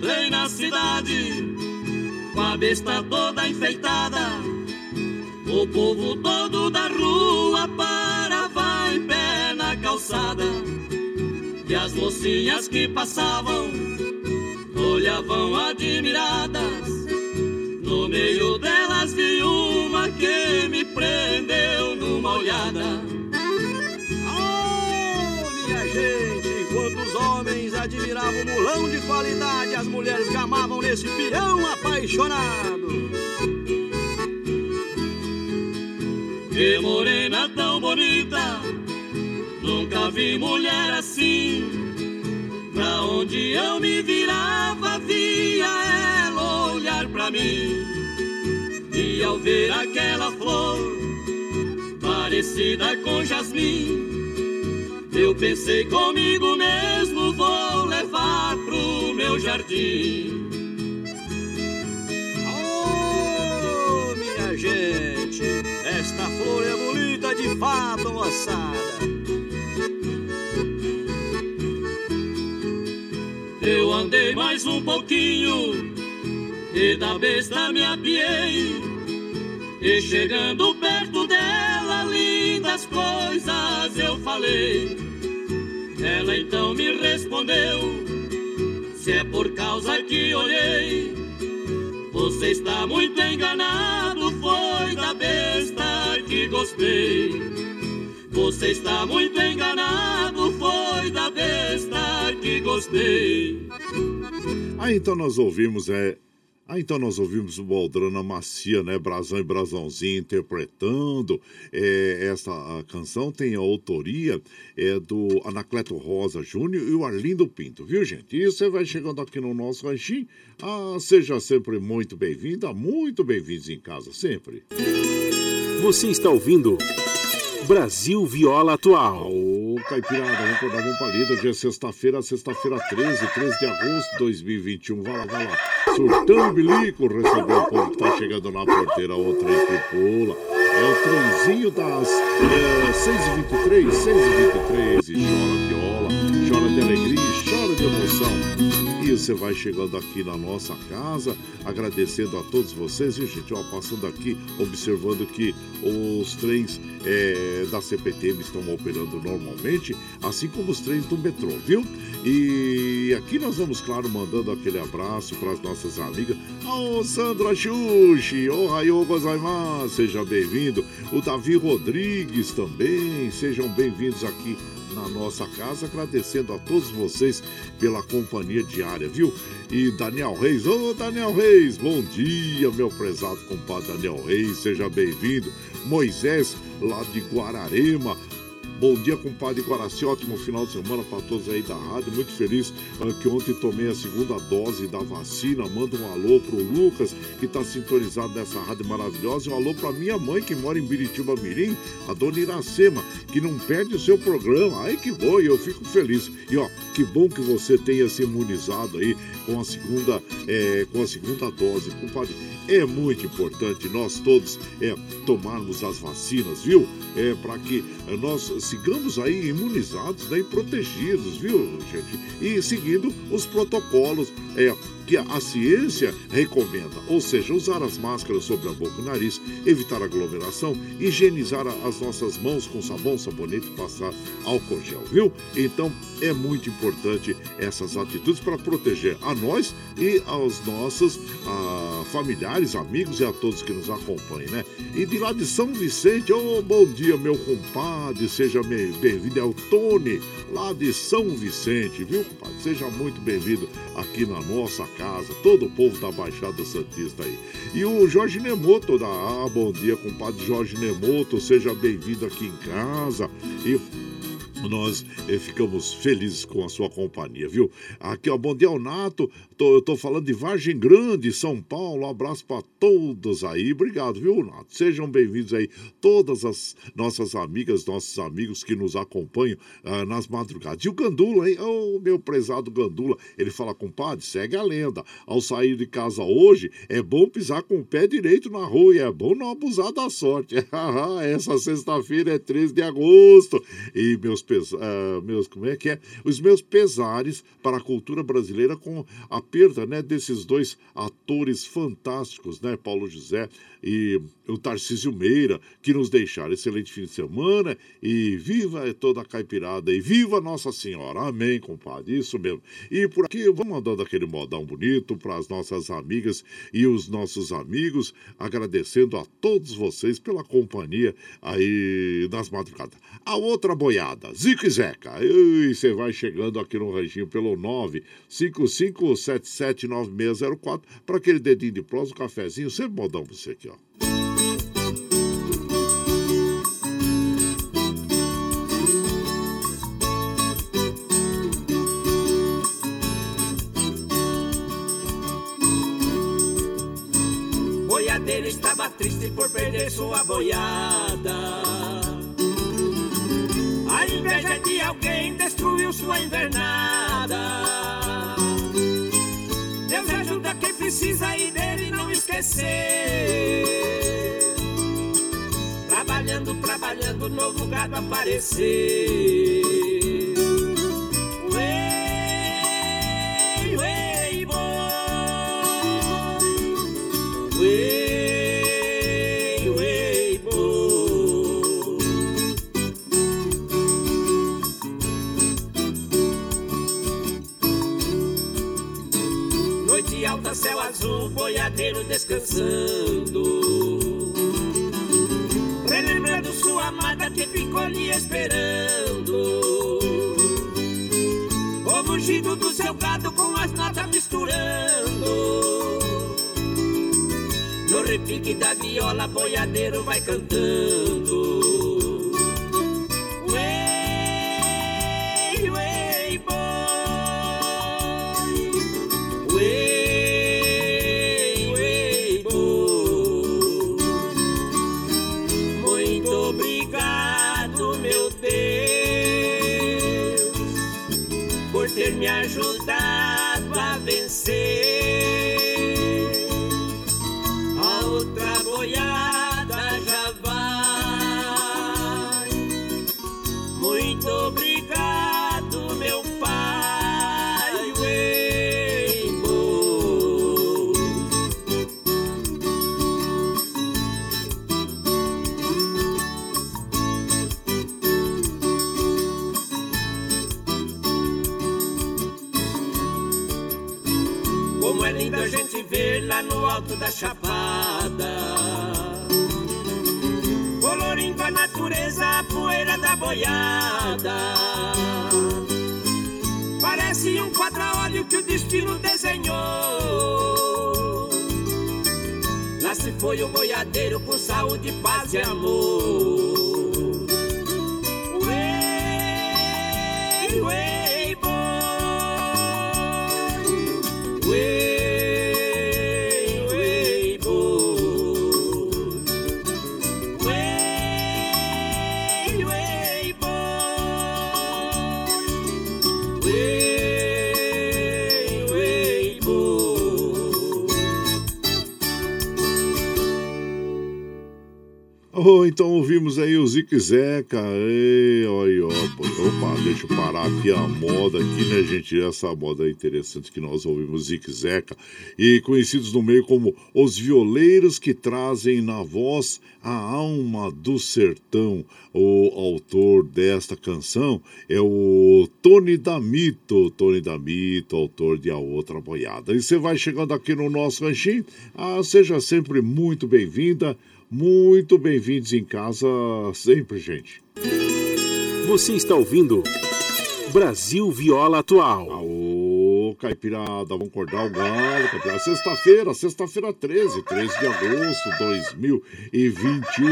Entrei na cidade, com a besta toda enfeitada, o povo todo da rua parava em pé na calçada. E as mocinhas que passavam olhavam admiradas. No meio delas vi uma que me prendeu numa olhada. Oh, minha gente, os homens admiravam o mulão de qualidade, as mulheres gamavam nesse peão apaixonado. Que morena tão bonita, nunca vi mulher assim. Pra onde eu me virava, via ela olhar pra mim. E ao ver aquela flor, parecida com jasmim, eu pensei comigo mesmo, vou levar pro meu jardim. Oh, minha gente, esta flor é bonita de fato, moçada. Eu andei mais um pouquinho e da besta me apiei. E chegando perto dela, lindas coisas falei. Ela então me respondeu: Se é por causa que olhei, você está muito enganado. Foi da besta que gostei. Você está muito enganado, foi da besta que gostei. Ah, então nós ouvimos, é. Ah, então nós ouvimos o Baldrana Macia, né? Brasão e Brasãozinho interpretando. É, essa canção tem a autoria é, do Anacleto Rosa Júnior e o Arlindo Pinto, viu, gente? E você vai chegando aqui no nosso ranchinho. Ah, seja sempre muito bem-vinda, muito bem-vindos em casa, sempre. Você está ouvindo. Brasil Viola Atual. Ô, Caipirada, vamos por dar uma palida. Hoje é sexta-feira, sexta-feira 13, 13 de agosto de 2021. Vai lá, vai lá. Surtando bilico, recebeu o povo que tá chegando na porteira, outra aí que pula. É o trenzinho das é, 6h23, 6h23. E chora viola, chora de alegria, chora de emoção. E você vai chegando aqui na nossa casa, agradecendo a todos vocês, viu, gente? Ó, passando aqui, observando que os trens é, da CPTM estão operando normalmente, assim como os trens do metrô, viu? E aqui nós vamos, claro, mandando aquele abraço para as nossas amigas. Ô, Sandra Xuxi, ô, Raio Gozaimasu, seja bem-vindo. O Davi Rodrigues também, sejam bem-vindos aqui na nossa casa, agradecendo a todos vocês pela companhia diária, viu? E Daniel Reis, ô Daniel Reis, bom dia, meu prezado compadre Daniel Reis, seja bem-vindo. Moisés, lá de Guararema, Bom dia, compadre Guaraci. Ótimo final de semana para todos aí da rádio. Muito feliz uh, que ontem tomei a segunda dose da vacina. Manda um alô pro Lucas, que está sintonizado nessa rádio maravilhosa. E um alô para minha mãe, que mora em Biritiba Mirim, a dona Iracema, que não perde o seu programa. Ai, que bom, eu fico feliz. E ó, que bom que você tenha se imunizado aí com a segunda, é, com a segunda dose, compadre. É muito importante nós todos é, tomarmos as vacinas, viu? É para que nós sigamos aí imunizados né, e protegidos, viu, gente? E seguindo os protocolos é, que a ciência recomenda, ou seja, usar as máscaras sobre a boca e nariz, evitar aglomeração, higienizar as nossas mãos com sabão, sabonete e passar álcool gel, viu? Então é muito importante essas atitudes para proteger a nós e aos nossos a, familiares, amigos e a todos que nos acompanham, né? E de lá de São Vicente, oh, bom dia, meu compadre, seja bem-vindo, é o Tony, lá de São Vicente, viu, compadre? Seja muito bem-vindo aqui na nossa casa, todo o povo da Baixada Santista aí. E o Jorge Nemoto, da ah, bom dia, compadre Jorge Nemoto, seja bem-vindo aqui em casa. E nós eh, ficamos felizes com a sua companhia, viu? Aqui, ó, bom dia Nato. Tô, eu tô falando de Vargem Grande, São Paulo. Um abraço para todos aí. Obrigado, viu, Nato? Sejam bem-vindos aí, todas as nossas amigas, nossos amigos que nos acompanham ah, nas madrugadas. E o Gandula, hein? Ô, meu prezado Gandula, ele fala, compadre, segue a lenda. Ao sair de casa hoje, é bom pisar com o pé direito na rua e é bom não abusar da sorte. Essa sexta-feira é 13 de agosto. E meus uh, meus, como é que é? Os meus pesares para a cultura brasileira com a perda, né, desses dois atores fantásticos, né, Paulo José e o Tarcísio Meira, que nos deixaram. Excelente fim de semana e viva toda a caipirada e viva Nossa Senhora. Amém, compadre. Isso mesmo. E por aqui, vamos mandando aquele modão bonito para as nossas amigas e os nossos amigos, agradecendo a todos vocês pela companhia aí nas madrugadas. A outra boiada, Zico e Zeca. E você vai chegando aqui no ranchinho pelo 955779604 para aquele dedinho de prosa, um cafezinho, sempre modão você aqui, ó. Boiadeiro estava triste por perder sua boiada. A inveja de alguém destruiu sua invernada. Precisa e dele não esquecer. Trabalhando, trabalhando, novo gado aparecer. Uei, uei, boi. Uei, descansando. Relembrando sua amada que ficou lhe esperando. O mugido do seu gado com as notas misturando. No repique da viola, boiadeiro vai cantando. Destino desenhou. Lá se foi o boiadeiro com saúde, paz e amor. Ouvimos aí o Zico e Zeca. Ei, oi, ó. Opa, deixa eu parar aqui a moda aqui, né, gente? Essa moda é interessante que nós ouvimos Zico e Zeca. E conhecidos no meio como os violeiros que trazem na voz a alma do sertão. O autor desta canção é o Tony Damito. Tony Damito, autor de A Outra Boiada. E você vai chegando aqui no nosso ranchinho. Ah, seja sempre muito bem-vinda. Muito bem-vindos em casa sempre, gente. Você está ouvindo Brasil Viola Atual. Ô, caipirada, vamos acordar o galo, caipirada. Sexta-feira, sexta-feira 13, 13 de agosto de 2021.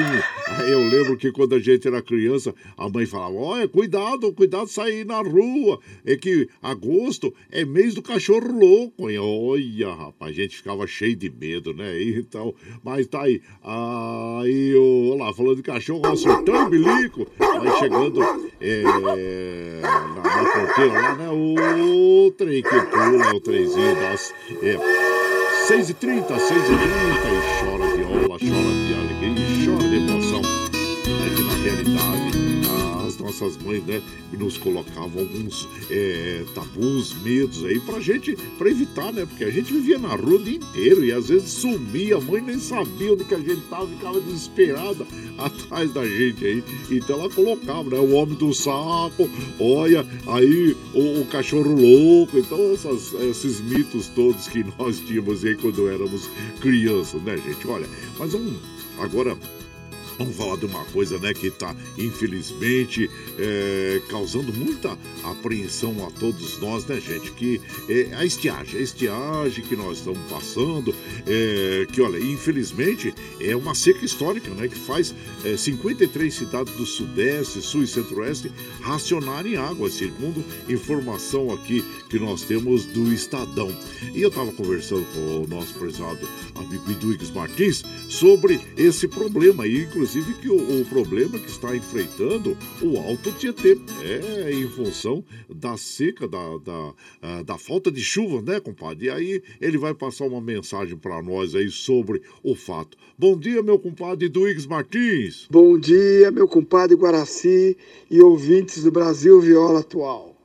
Eu lembro que quando a gente era criança, a mãe falava: olha, cuidado, cuidado sair na rua. É que agosto é mês do cachorro louco. Hein? Olha, rapaz, a gente ficava cheio de medo, né? Então, mas tá aí. Aí, olha lá, falando de cachorro, acertando o bilico. Vai chegando é, na, na porteira lá, né? O trem que pula, o trenzinho das. É, 6h30, 6h30, e chora viola, chora de nossas mães, né, nos colocavam alguns é, tabus, medos aí pra gente, pra evitar, né? Porque a gente vivia na rua o dia inteiro e às vezes sumia, a mãe nem sabia onde que a gente tava, ficava desesperada atrás da gente aí. Então ela colocava, né? O homem do sapo, olha, aí o, o cachorro louco, então essas, esses mitos todos que nós tínhamos aí quando éramos crianças, né, gente? Olha, mas um. Agora, Vamos falar de uma coisa, né, que está, infelizmente, é, causando muita apreensão a todos nós, né, gente? Que é a estiagem, a estiagem que nós estamos passando, é, que, olha, infelizmente, é uma seca histórica, né, que faz é, 53 cidades do Sudeste, Sul e Centro-Oeste racionarem água, segundo informação aqui que nós temos do Estadão. E eu estava conversando com o nosso prezado amigo Iduígues Martins sobre esse problema, e inclusive inclusive que o, o, problema que está enfrentando o Alto Tietê é em função da seca, da, da, ah, da falta de chuva, né, compadre? E aí ele vai passar uma mensagem para nós aí sobre o fato. Bom dia, meu compadre Duígues Martins. Bom dia, meu compadre Guaraci e ouvintes do Brasil Viola Atual.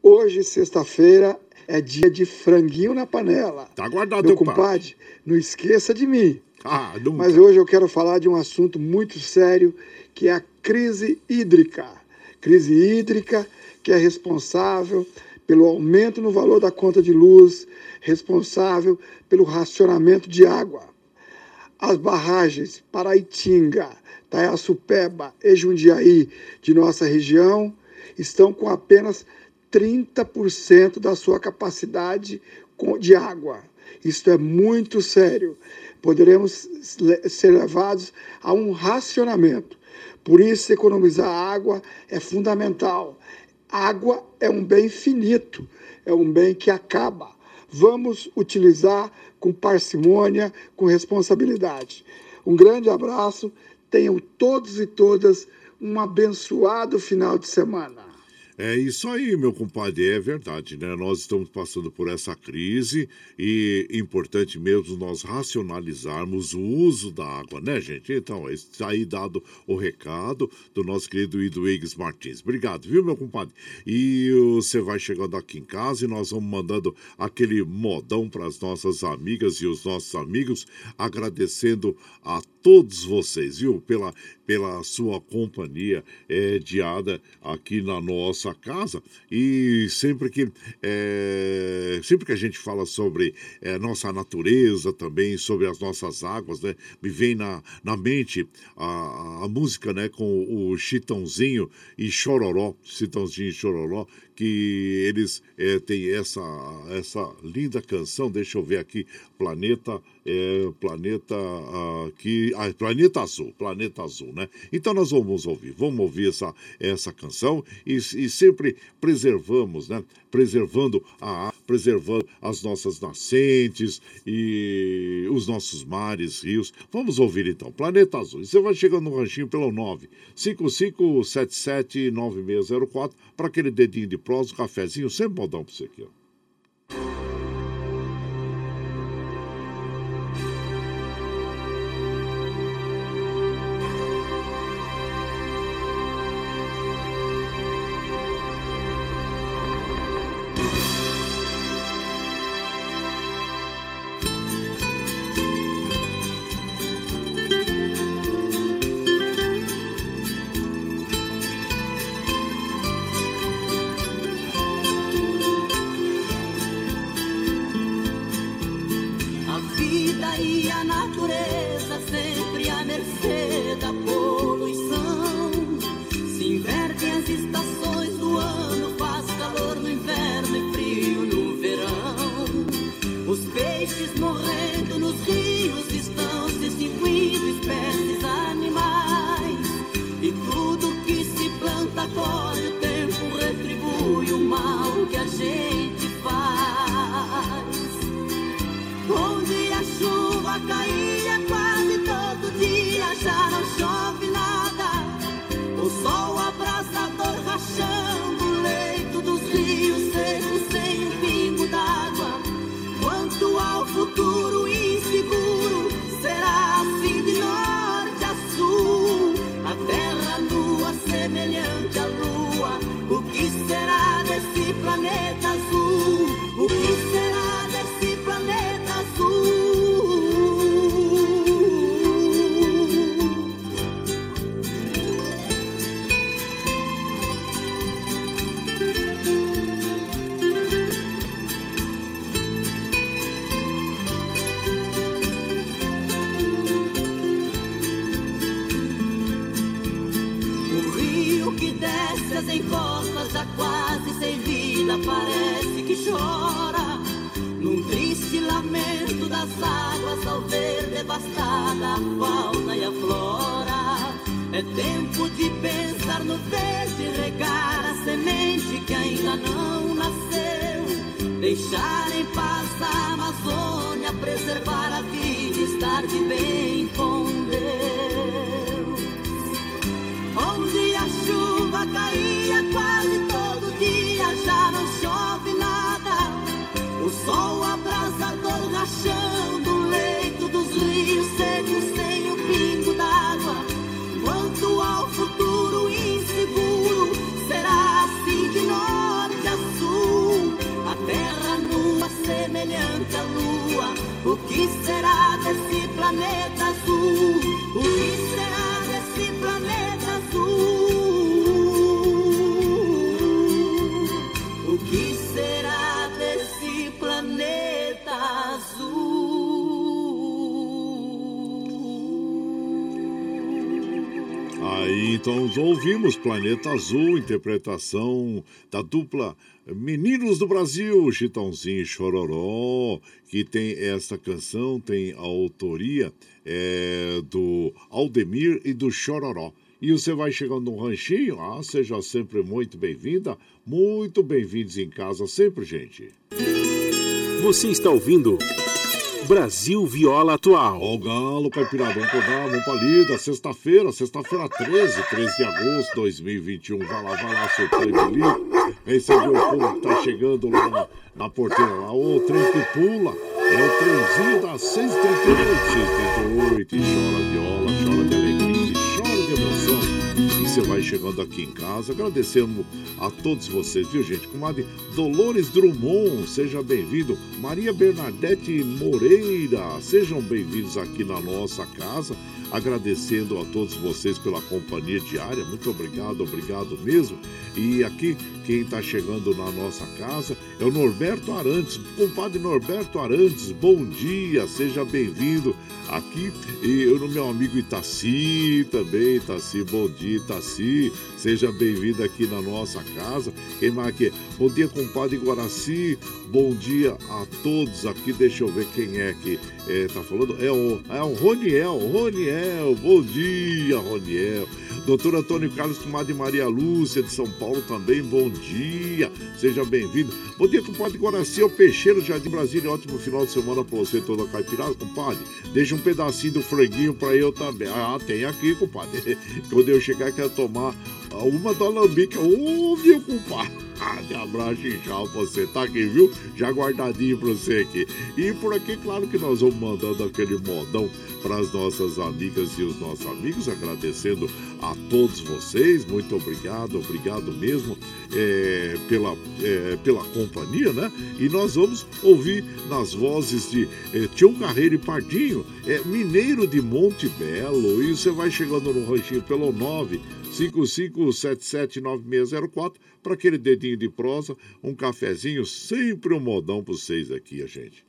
Hoje, sexta-feira, é dia de franguinho na panela. Tá guardado, meu compadre. Não esqueça de mim. Ah, Mas hoje eu quero falar de um assunto muito sério, que é a crise hídrica. Crise hídrica que é responsável pelo aumento no valor da conta de luz, responsável pelo racionamento de água. As barragens Paraitinga, Taiaçupeba e Jundiaí de nossa região estão com apenas 30% da sua capacidade de água. Isto é muito sério poderemos ser levados a um racionamento. Por isso, economizar água é fundamental. Água é um bem finito, é um bem que acaba. Vamos utilizar com parcimônia, com responsabilidade. Um grande abraço, tenham todos e todas um abençoado final de semana. É isso aí, meu compadre, é verdade, né? Nós estamos passando por essa crise e é importante mesmo nós racionalizarmos o uso da água, né, gente? Então, está aí dado o recado do nosso querido Iduígues Martins. Obrigado, viu, meu compadre? E você vai chegando aqui em casa e nós vamos mandando aquele modão para as nossas amigas e os nossos amigos, agradecendo a todos vocês, viu, pela pela sua companhia é, diada aqui na nossa casa. E sempre que, é, sempre que a gente fala sobre é, nossa natureza também, sobre as nossas águas, né, me vem na, na mente a, a música né, com o Chitãozinho e Chororó, Chitãozinho e Chororó, que eles é, têm essa, essa linda canção, deixa eu ver aqui, Planeta, é, Planeta aqui, ah, Planeta Azul, Planeta Azul, né? Então nós vamos ouvir, vamos ouvir essa, essa canção e, e sempre preservamos, né? Preservando a preservando as nossas nascentes e os nossos mares, rios. Vamos ouvir então, Planeta Azul. E você vai chegando no ranchinho pelo 955779604 para aquele dedinho de prosa, um cafezinho, sempre modão para você aqui, ó. Ouvimos Planeta Azul, interpretação da dupla Meninos do Brasil, Chitãozinho e Chororó, que tem essa canção, tem a autoria é, do Aldemir e do Chororó. E você vai chegando no ranchinho, ah, seja sempre muito bem-vinda, muito bem-vindos em casa sempre, gente. Você está ouvindo Brasil Viola Atual. Ó o galo, caipiradão, podar, vamos pra lida, sexta-feira, sexta-feira 13, 13 de agosto de 2021. Vai lá, vai lá, seu trem bonito. Vem saber o povo que tá chegando lá na, na porteira lá. Ô, trem que pula, é o trenzinho das 638, 638. E chora viola, chora de alegria, você vai chegando aqui em casa, agradecendo a todos vocês, viu, gente? Comadre Dolores Drummond, seja bem-vindo. Maria Bernadette Moreira, sejam bem-vindos aqui na nossa casa. Agradecendo a todos vocês pela companhia diária. Muito obrigado, obrigado mesmo. E aqui, quem está chegando na nossa casa é o Norberto Arantes. Compadre Norberto Arantes, bom dia, seja bem-vindo aqui. E eu, no meu amigo Itaci também, Itaci, bom dia, Itaci. Seja bem-vindo aqui na nossa casa. Quem mais aqui? Bom dia, compadre Guaraci. Bom dia a todos aqui. Deixa eu ver quem é que está falando. É o, é o Roniel. Roniel, bom dia, Roniel. Doutor Antônio Carlos Comadre Maria Lúcia, de São Paulo também, bom dia. Seja bem-vindo. Bom dia, compadre Guaraci, o Peixeiro, Jardim Brasília. Ótimo final de semana para você toda caipirada, compadre. Deixa um pedacinho do franguinho para eu também. Ah, tem aqui, compadre. Quando eu chegar, quero tomar uma do Alambique. Ô, meu compadre. Ah, de abraço e pra você. Tá aqui, viu? Já guardadinho pra você aqui. E por aqui, claro que nós vamos mandando aquele modão para as nossas amigas e os nossos amigos, agradecendo a todos vocês. Muito obrigado, obrigado mesmo é, pela, é, pela companhia, né? E nós vamos ouvir nas vozes de é, Tião Carreiro e Pardinho, é, Mineiro de Monte Belo. E você vai chegando no ranchinho pelo 9 55779604 para aquele dedinho de prosa, um cafezinho, sempre um modão para vocês aqui, a gente.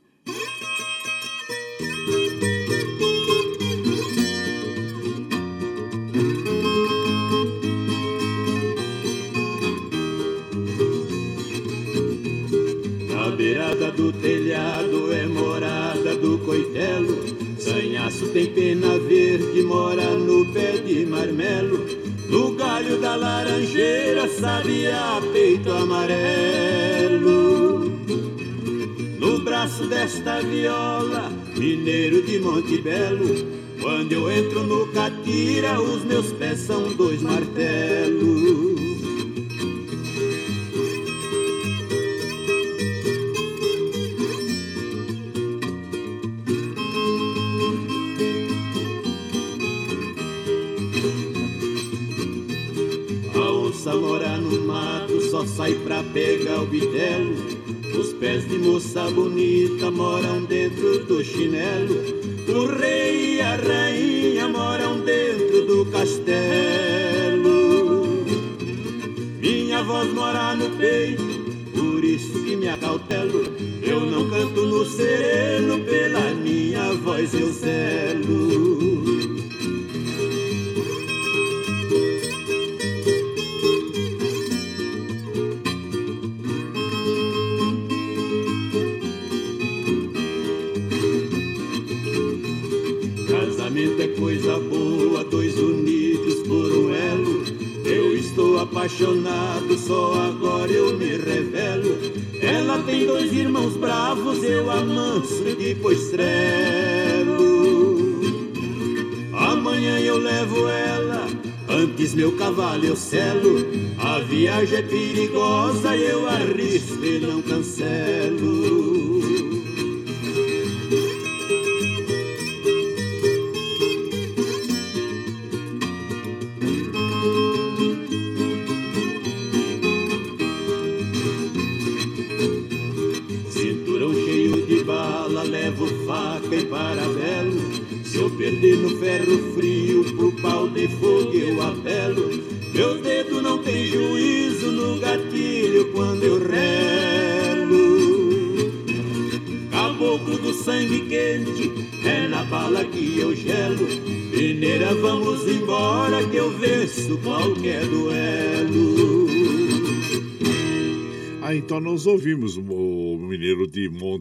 Na beirada do telhado é morada do coitelo. Sanhaço tem pena verde, mora no pé de marmelo. No galho da laranjeira, sabia peito amarelo. No braço desta viola, mineiro de Monte Belo. Quando eu entro no catira, os meus pés são dois martelos. Sai pra pegar o bitelo. Os pés de moça bonita moram dentro do chinelo. O rei e a rainha moram dentro do castelo. Minha voz mora no peito, por isso que me acautelo. Eu não canto no sereno, pela minha voz eu zelo. Meu cavalo eu selo. A viagem é perigosa, eu arrisco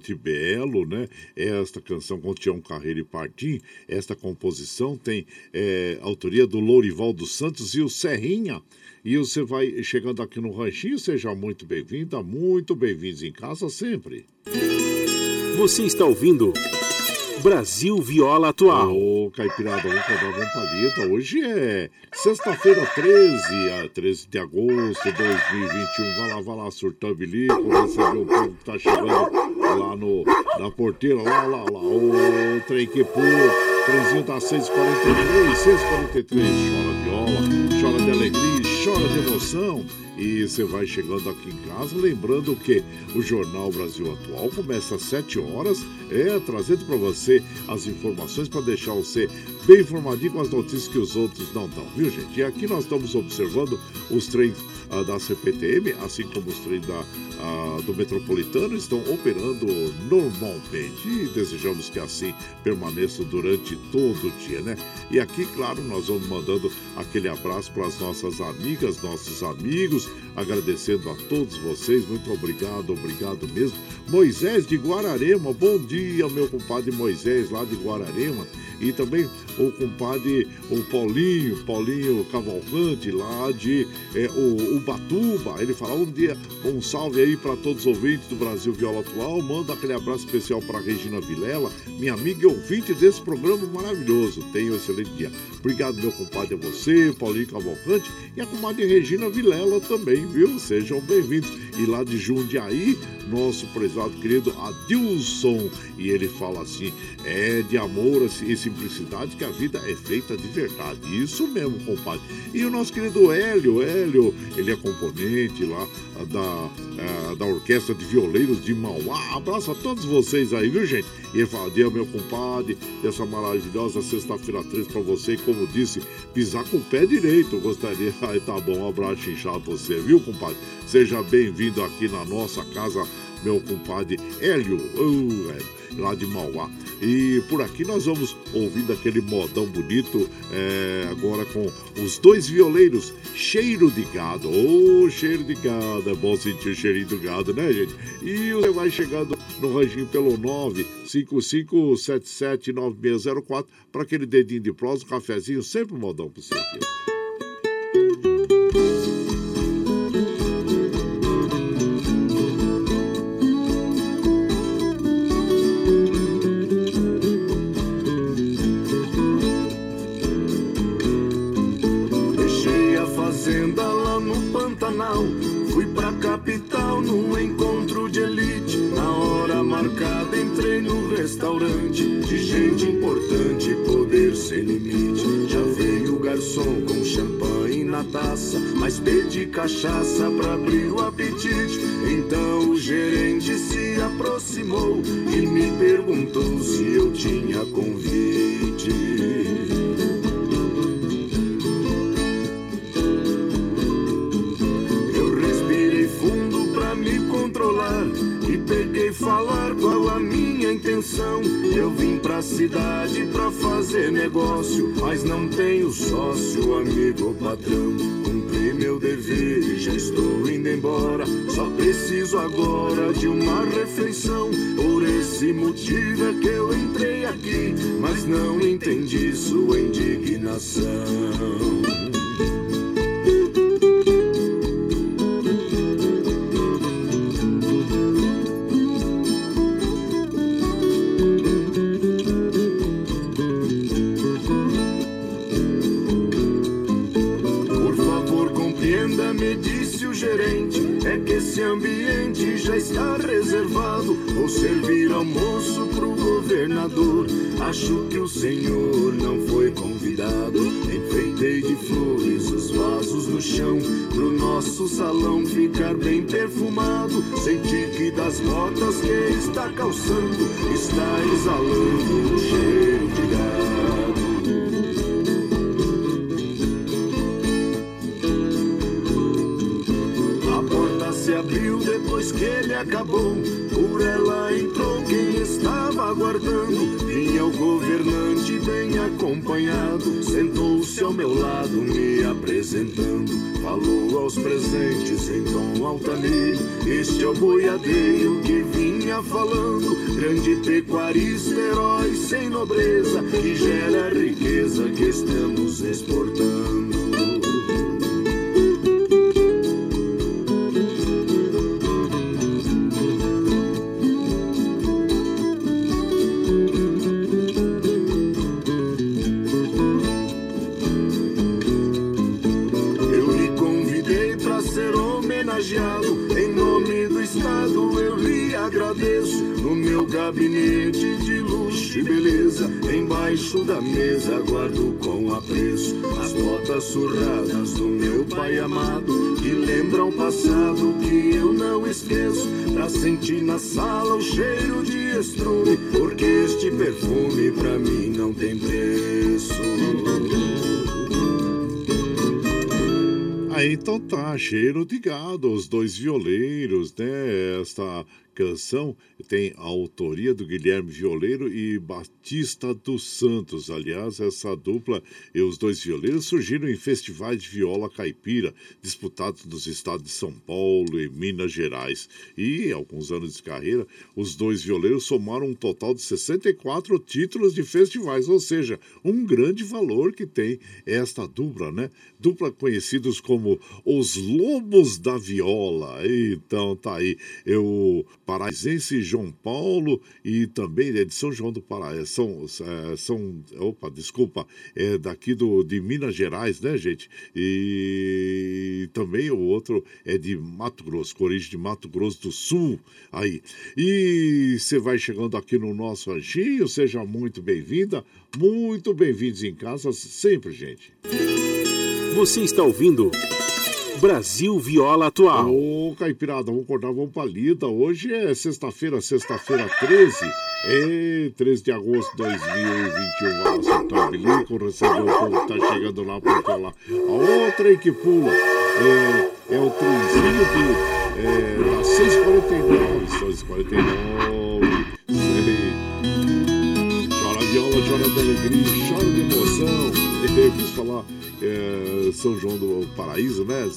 Monte Belo, né? Esta canção com Tião Carreiro e Partim. Esta composição tem é, autoria do Lourival dos Santos e o Serrinha. E você vai chegando aqui no Ranchinho, seja muito bem-vinda, muito bem-vindos em casa sempre. Você está ouvindo Brasil Viola Atual. Ô, Caipirada, vamos dar uma palheta. Hoje é sexta-feira, 13, a 13 de agosto de 2021. Vai lá, vai lá, surtar bilico, receber o povo que tá chegando lá no, na porteira, lá, lá, lá. Ô, trem que pô, trenzinho tá 643, 643. Chora viola, chora de alegria, chora de emoção. E você vai chegando aqui em casa, lembrando que o Jornal Brasil Atual começa às 7 horas, é trazendo para você as informações para deixar você bem informadinho com as notícias que os outros não dão, viu gente? E aqui nós estamos observando os trens ah, da CPTM, assim como os trens da, ah, do Metropolitano, estão operando normalmente e desejamos que assim permaneçam durante todo o dia, né? E aqui, claro, nós vamos mandando aquele abraço para as nossas amigas, nossos amigos, agradecendo a todos vocês, muito obrigado, obrigado mesmo. Moisés de Guararema, bom dia, meu compadre Moisés lá de Guararema e também o compadre, o Paulinho, Paulinho Cavalcante, lá de é, o, Ubatuba. Ele fala um dia, um salve aí para todos os ouvintes do Brasil Viola Atual. Manda aquele abraço especial para Regina Vilela, minha amiga e ouvinte desse programa maravilhoso. Tenha um excelente dia. Obrigado, meu compadre, a você, Paulinho Cavalcante e a comadre Regina Vilela também, viu? Sejam bem-vindos. E lá de Jundiaí, nosso prezado querido Adilson. E ele fala assim: é de amor e simplicidade que a vida é feita de verdade. Isso mesmo, compadre. E o nosso querido Hélio, Hélio, ele é componente lá da, é, da Orquestra de Violeiros de Mauá. Abraço a todos vocês aí, viu, gente? E ele fala, dia, meu compadre, dessa maravilhosa sexta-feira 3 para você. Como disse, pisar com o pé direito. Gostaria. Aí tá bom, um abraço inchado pra você, viu, compadre? Seja bem-vindo aqui na nossa casa, meu compadre Hélio. Lá de Mauá. E por aqui nós vamos ouvindo aquele modão bonito, é, agora com os dois violeiros, cheiro de gado. Ô, oh, cheiro de gado, é bom sentir o cheirinho do gado, né, gente? E você vai chegando no ranginho pelo 955779604 para aquele dedinho de prosa, um cafezinho, sempre modão para você aqui. restaurante de gente importante, poder sem limite. Já veio o garçom com champanhe na taça, mas pedi cachaça pra abrir o apetite. Então o gerente se aproximou e me perguntou se eu tinha convite. Controlar e peguei falar qual a minha intenção. Eu vim pra cidade pra fazer negócio, mas não tenho sócio, amigo ou patrão. Cumpri meu dever e já estou indo embora. Só preciso agora de uma refeição. Por esse motivo é que eu entrei aqui, mas não entendi sua indignação. Esse ambiente já está reservado. Vou servir almoço pro governador. Acho que o senhor não foi convidado. Enfeitei de flores os vasos no chão. Pro nosso salão ficar bem perfumado. Senti que das botas que está calçando está exalando um cheiro de gado. Depois que ele acabou. Por ela entrou quem estava aguardando. Vinha o governante bem acompanhado. Sentou-se ao meu lado, me apresentando. Falou aos presentes em tom altaneiro. Este é o boiadeiro que vinha falando. Grande pecuarista, herói sem nobreza. Que gera a riqueza que estamos exportando. Passado que eu não esqueço. Pra sentir na sala o cheiro de estrume. Porque este perfume pra mim não tem preço. Aí então tá, cheiro de gado, os dois violeiros, né? Esta canção tem a autoria do Guilherme Violeiro e Batista dos Santos. Aliás, essa dupla e os dois violeiros surgiram em festivais de viola caipira, disputados nos estados de São Paulo e Minas Gerais. E, alguns anos de carreira, os dois violeiros somaram um total de 64 títulos de festivais, ou seja, um grande valor que tem esta dupla, né? Dupla conhecidos como os Lobos da Viola. Então, tá aí. Eu Paraisense João Paulo e também é de São João do Pará. São, é, são opa, desculpa, é daqui do, de Minas Gerais, né, gente? E também o outro é de Mato Grosso, com origem de Mato Grosso do Sul. Aí. E você vai chegando aqui no nosso ranchinho, seja muito bem-vinda, muito bem-vindos em casa sempre, gente. Você está ouvindo Brasil Viola Atual. Ô, Caipirada, vamos acordar, vamos pra lida. Hoje é sexta-feira, sexta-feira 13. É, 13 de agosto de 2021. Vai soltar o bilico, receber o povo que tá chegando lá pra lá. A outra aí que pula é, é o trenzinho de, é, da 649. 649. Chora viola, chora de alegria, chora de emoção. Eu quis falar é, São João do Paraíso, né?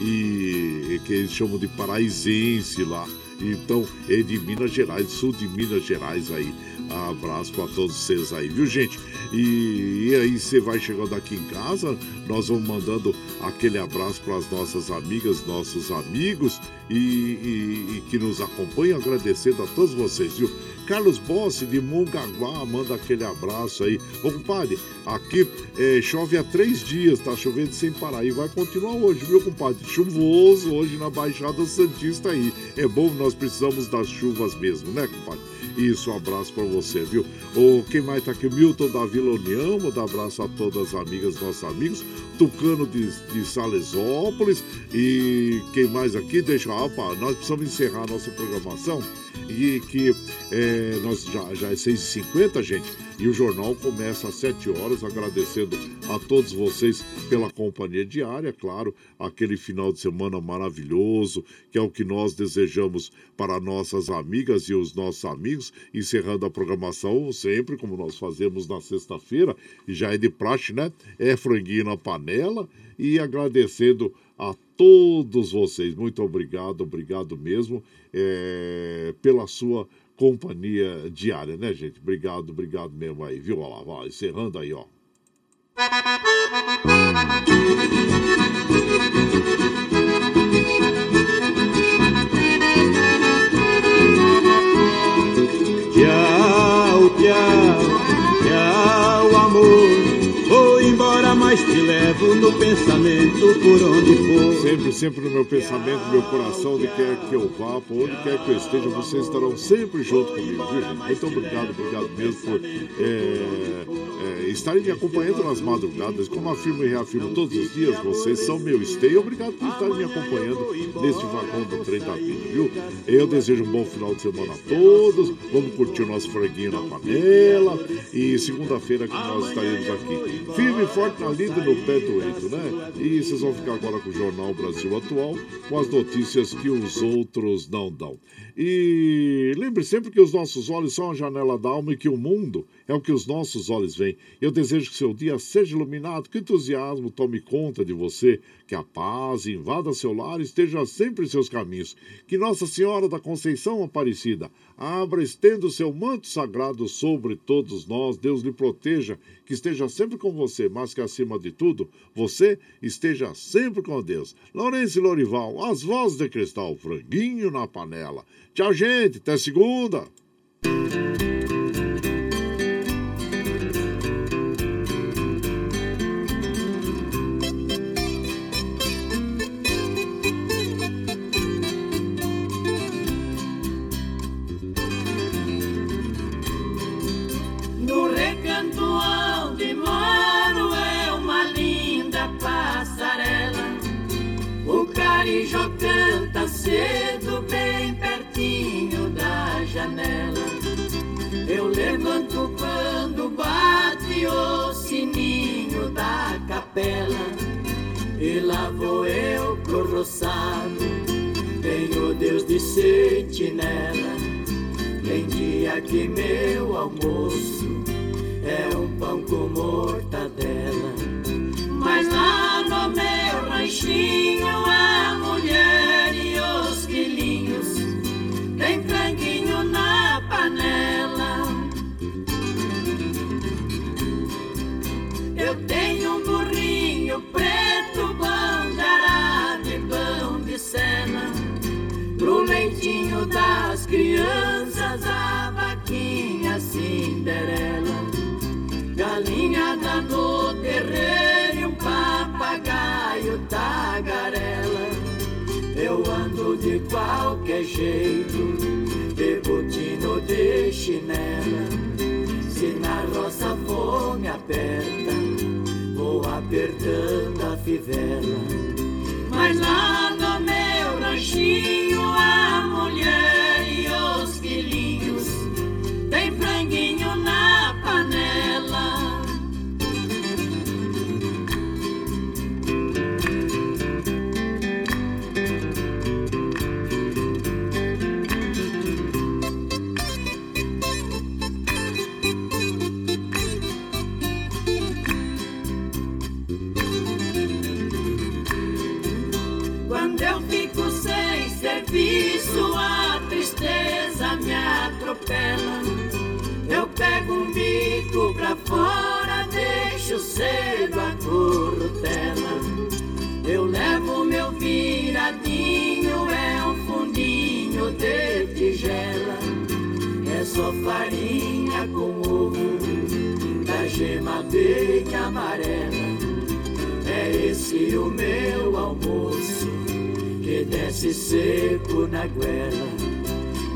E que eles chamam de paraisense lá. Então, é de Minas Gerais, sul de Minas Gerais aí. Abraço para todos vocês aí, viu, gente? E, e aí você vai chegando aqui em casa, nós vamos mandando aquele abraço para as nossas amigas, nossos amigos e, e, e que nos acompanham, agradecendo a todos vocês, viu? Carlos Bossi de Mongaguá manda aquele abraço aí. Ô, compadre, aqui é, chove há três dias, tá chovendo sem parar. E vai continuar hoje, viu, compadre? Chuvoso hoje na Baixada Santista aí. É bom, nós precisamos das chuvas mesmo, né, compadre? Isso, um abraço para você, viu? O, quem mais tá aqui? Milton da Vila União, manda abraço a todas as amigas, nossos amigos. Tucano de, de Salesópolis. E quem mais aqui? Deixa, opa, nós precisamos encerrar a nossa programação E que é, nós já, já é 6h50, gente, e o jornal começa às 7 horas, agradecendo a todos vocês pela companhia diária, claro, aquele final de semana maravilhoso, que é o que nós desejamos para nossas amigas e os nossos amigos, encerrando a programação sempre, como nós fazemos na sexta-feira, e já é de praxe, né? É franguinho na panela e agradecendo a todos vocês. Muito obrigado, obrigado mesmo é, pela sua companhia diária, né, gente? Obrigado, obrigado mesmo aí, viu? Olha lá, vai, encerrando aí, ó. Te levo no pensamento por onde for. Sempre, sempre no meu pensamento, no meu coração, onde quer que eu vá, por onde quer que eu esteja, vocês estarão sempre junto comigo, viu, gente? Muito obrigado, obrigado mesmo por é, é, estarem me acompanhando nas madrugadas. Como afirmo e reafirmo todos os dias, vocês são meu esteio. Obrigado por estarem me acompanhando neste vagão do trem da vida, viu? Eu desejo um bom final de semana a todos. Vamos curtir o nosso franguinho na panela. E segunda-feira que nós estaremos aqui. Firme e forte na lida no pé do eito, né? E vocês vão ficar agora com o Jornal Brasil Atual, com as notícias que os outros não dão. E lembre sempre que os nossos olhos são a janela da alma e que o mundo é o que os nossos olhos veem. Eu desejo que seu dia seja iluminado, que entusiasmo tome conta de você, que a paz invada seu lar e esteja sempre em seus caminhos. Que Nossa Senhora da Conceição Aparecida abra, estenda o seu manto sagrado sobre todos nós. Deus lhe proteja, que esteja sempre com você, mas que acima de tudo, você esteja sempre com Deus. Lourenço Lorival, as vozes de cristal, franguinho na panela. Tchau, gente, até segunda. Que meu almoço No terreiro um papagaio tagarela. Eu ando de qualquer jeito, de botino de chinela. Se na roça fome aperta, vou apertando a fivela. Mas lá no meu ranchinho, a mulher atropela. Eu pego um bico pra fora, deixo cedo a corrutela. Eu levo meu viradinho, é um fundinho de tigela. É só farinha com ovo, da gema bem amarela. É esse o meu almoço, que desce seco na goela.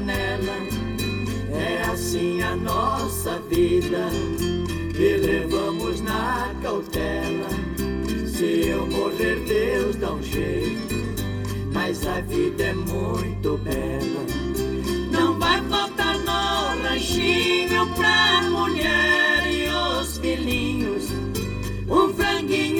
janela. É assim a nossa vida, que levamos na cautela. Se eu morrer, Deus dá um jeito, mas a vida é muito bela. Não vai faltar no ranchinho pra mulher e os filhinhos, um franguinho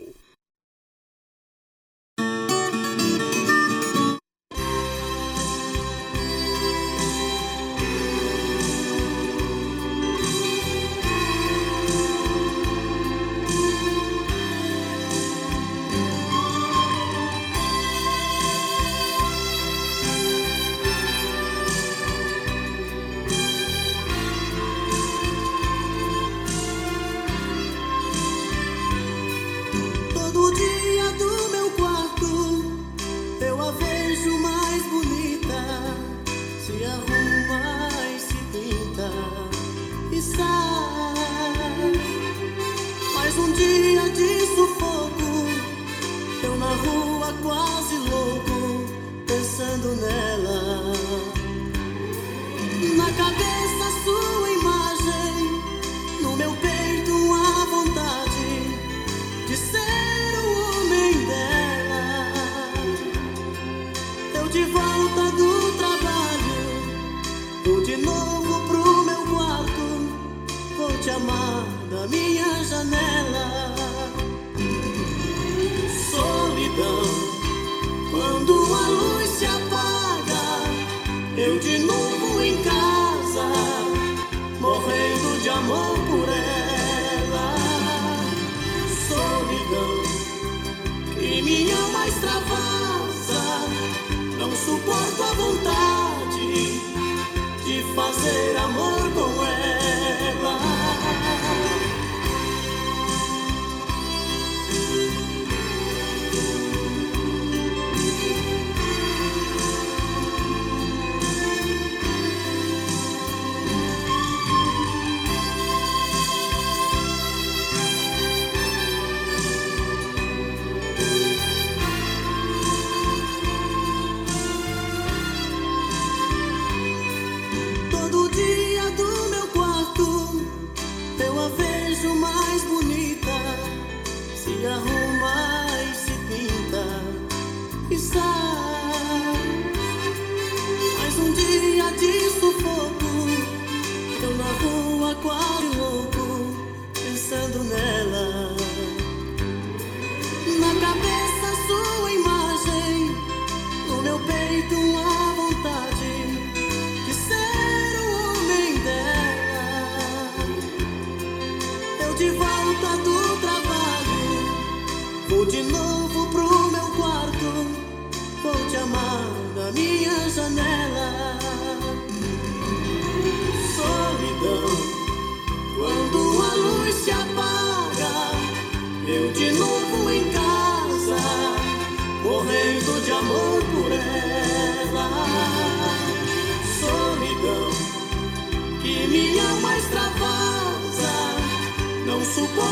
super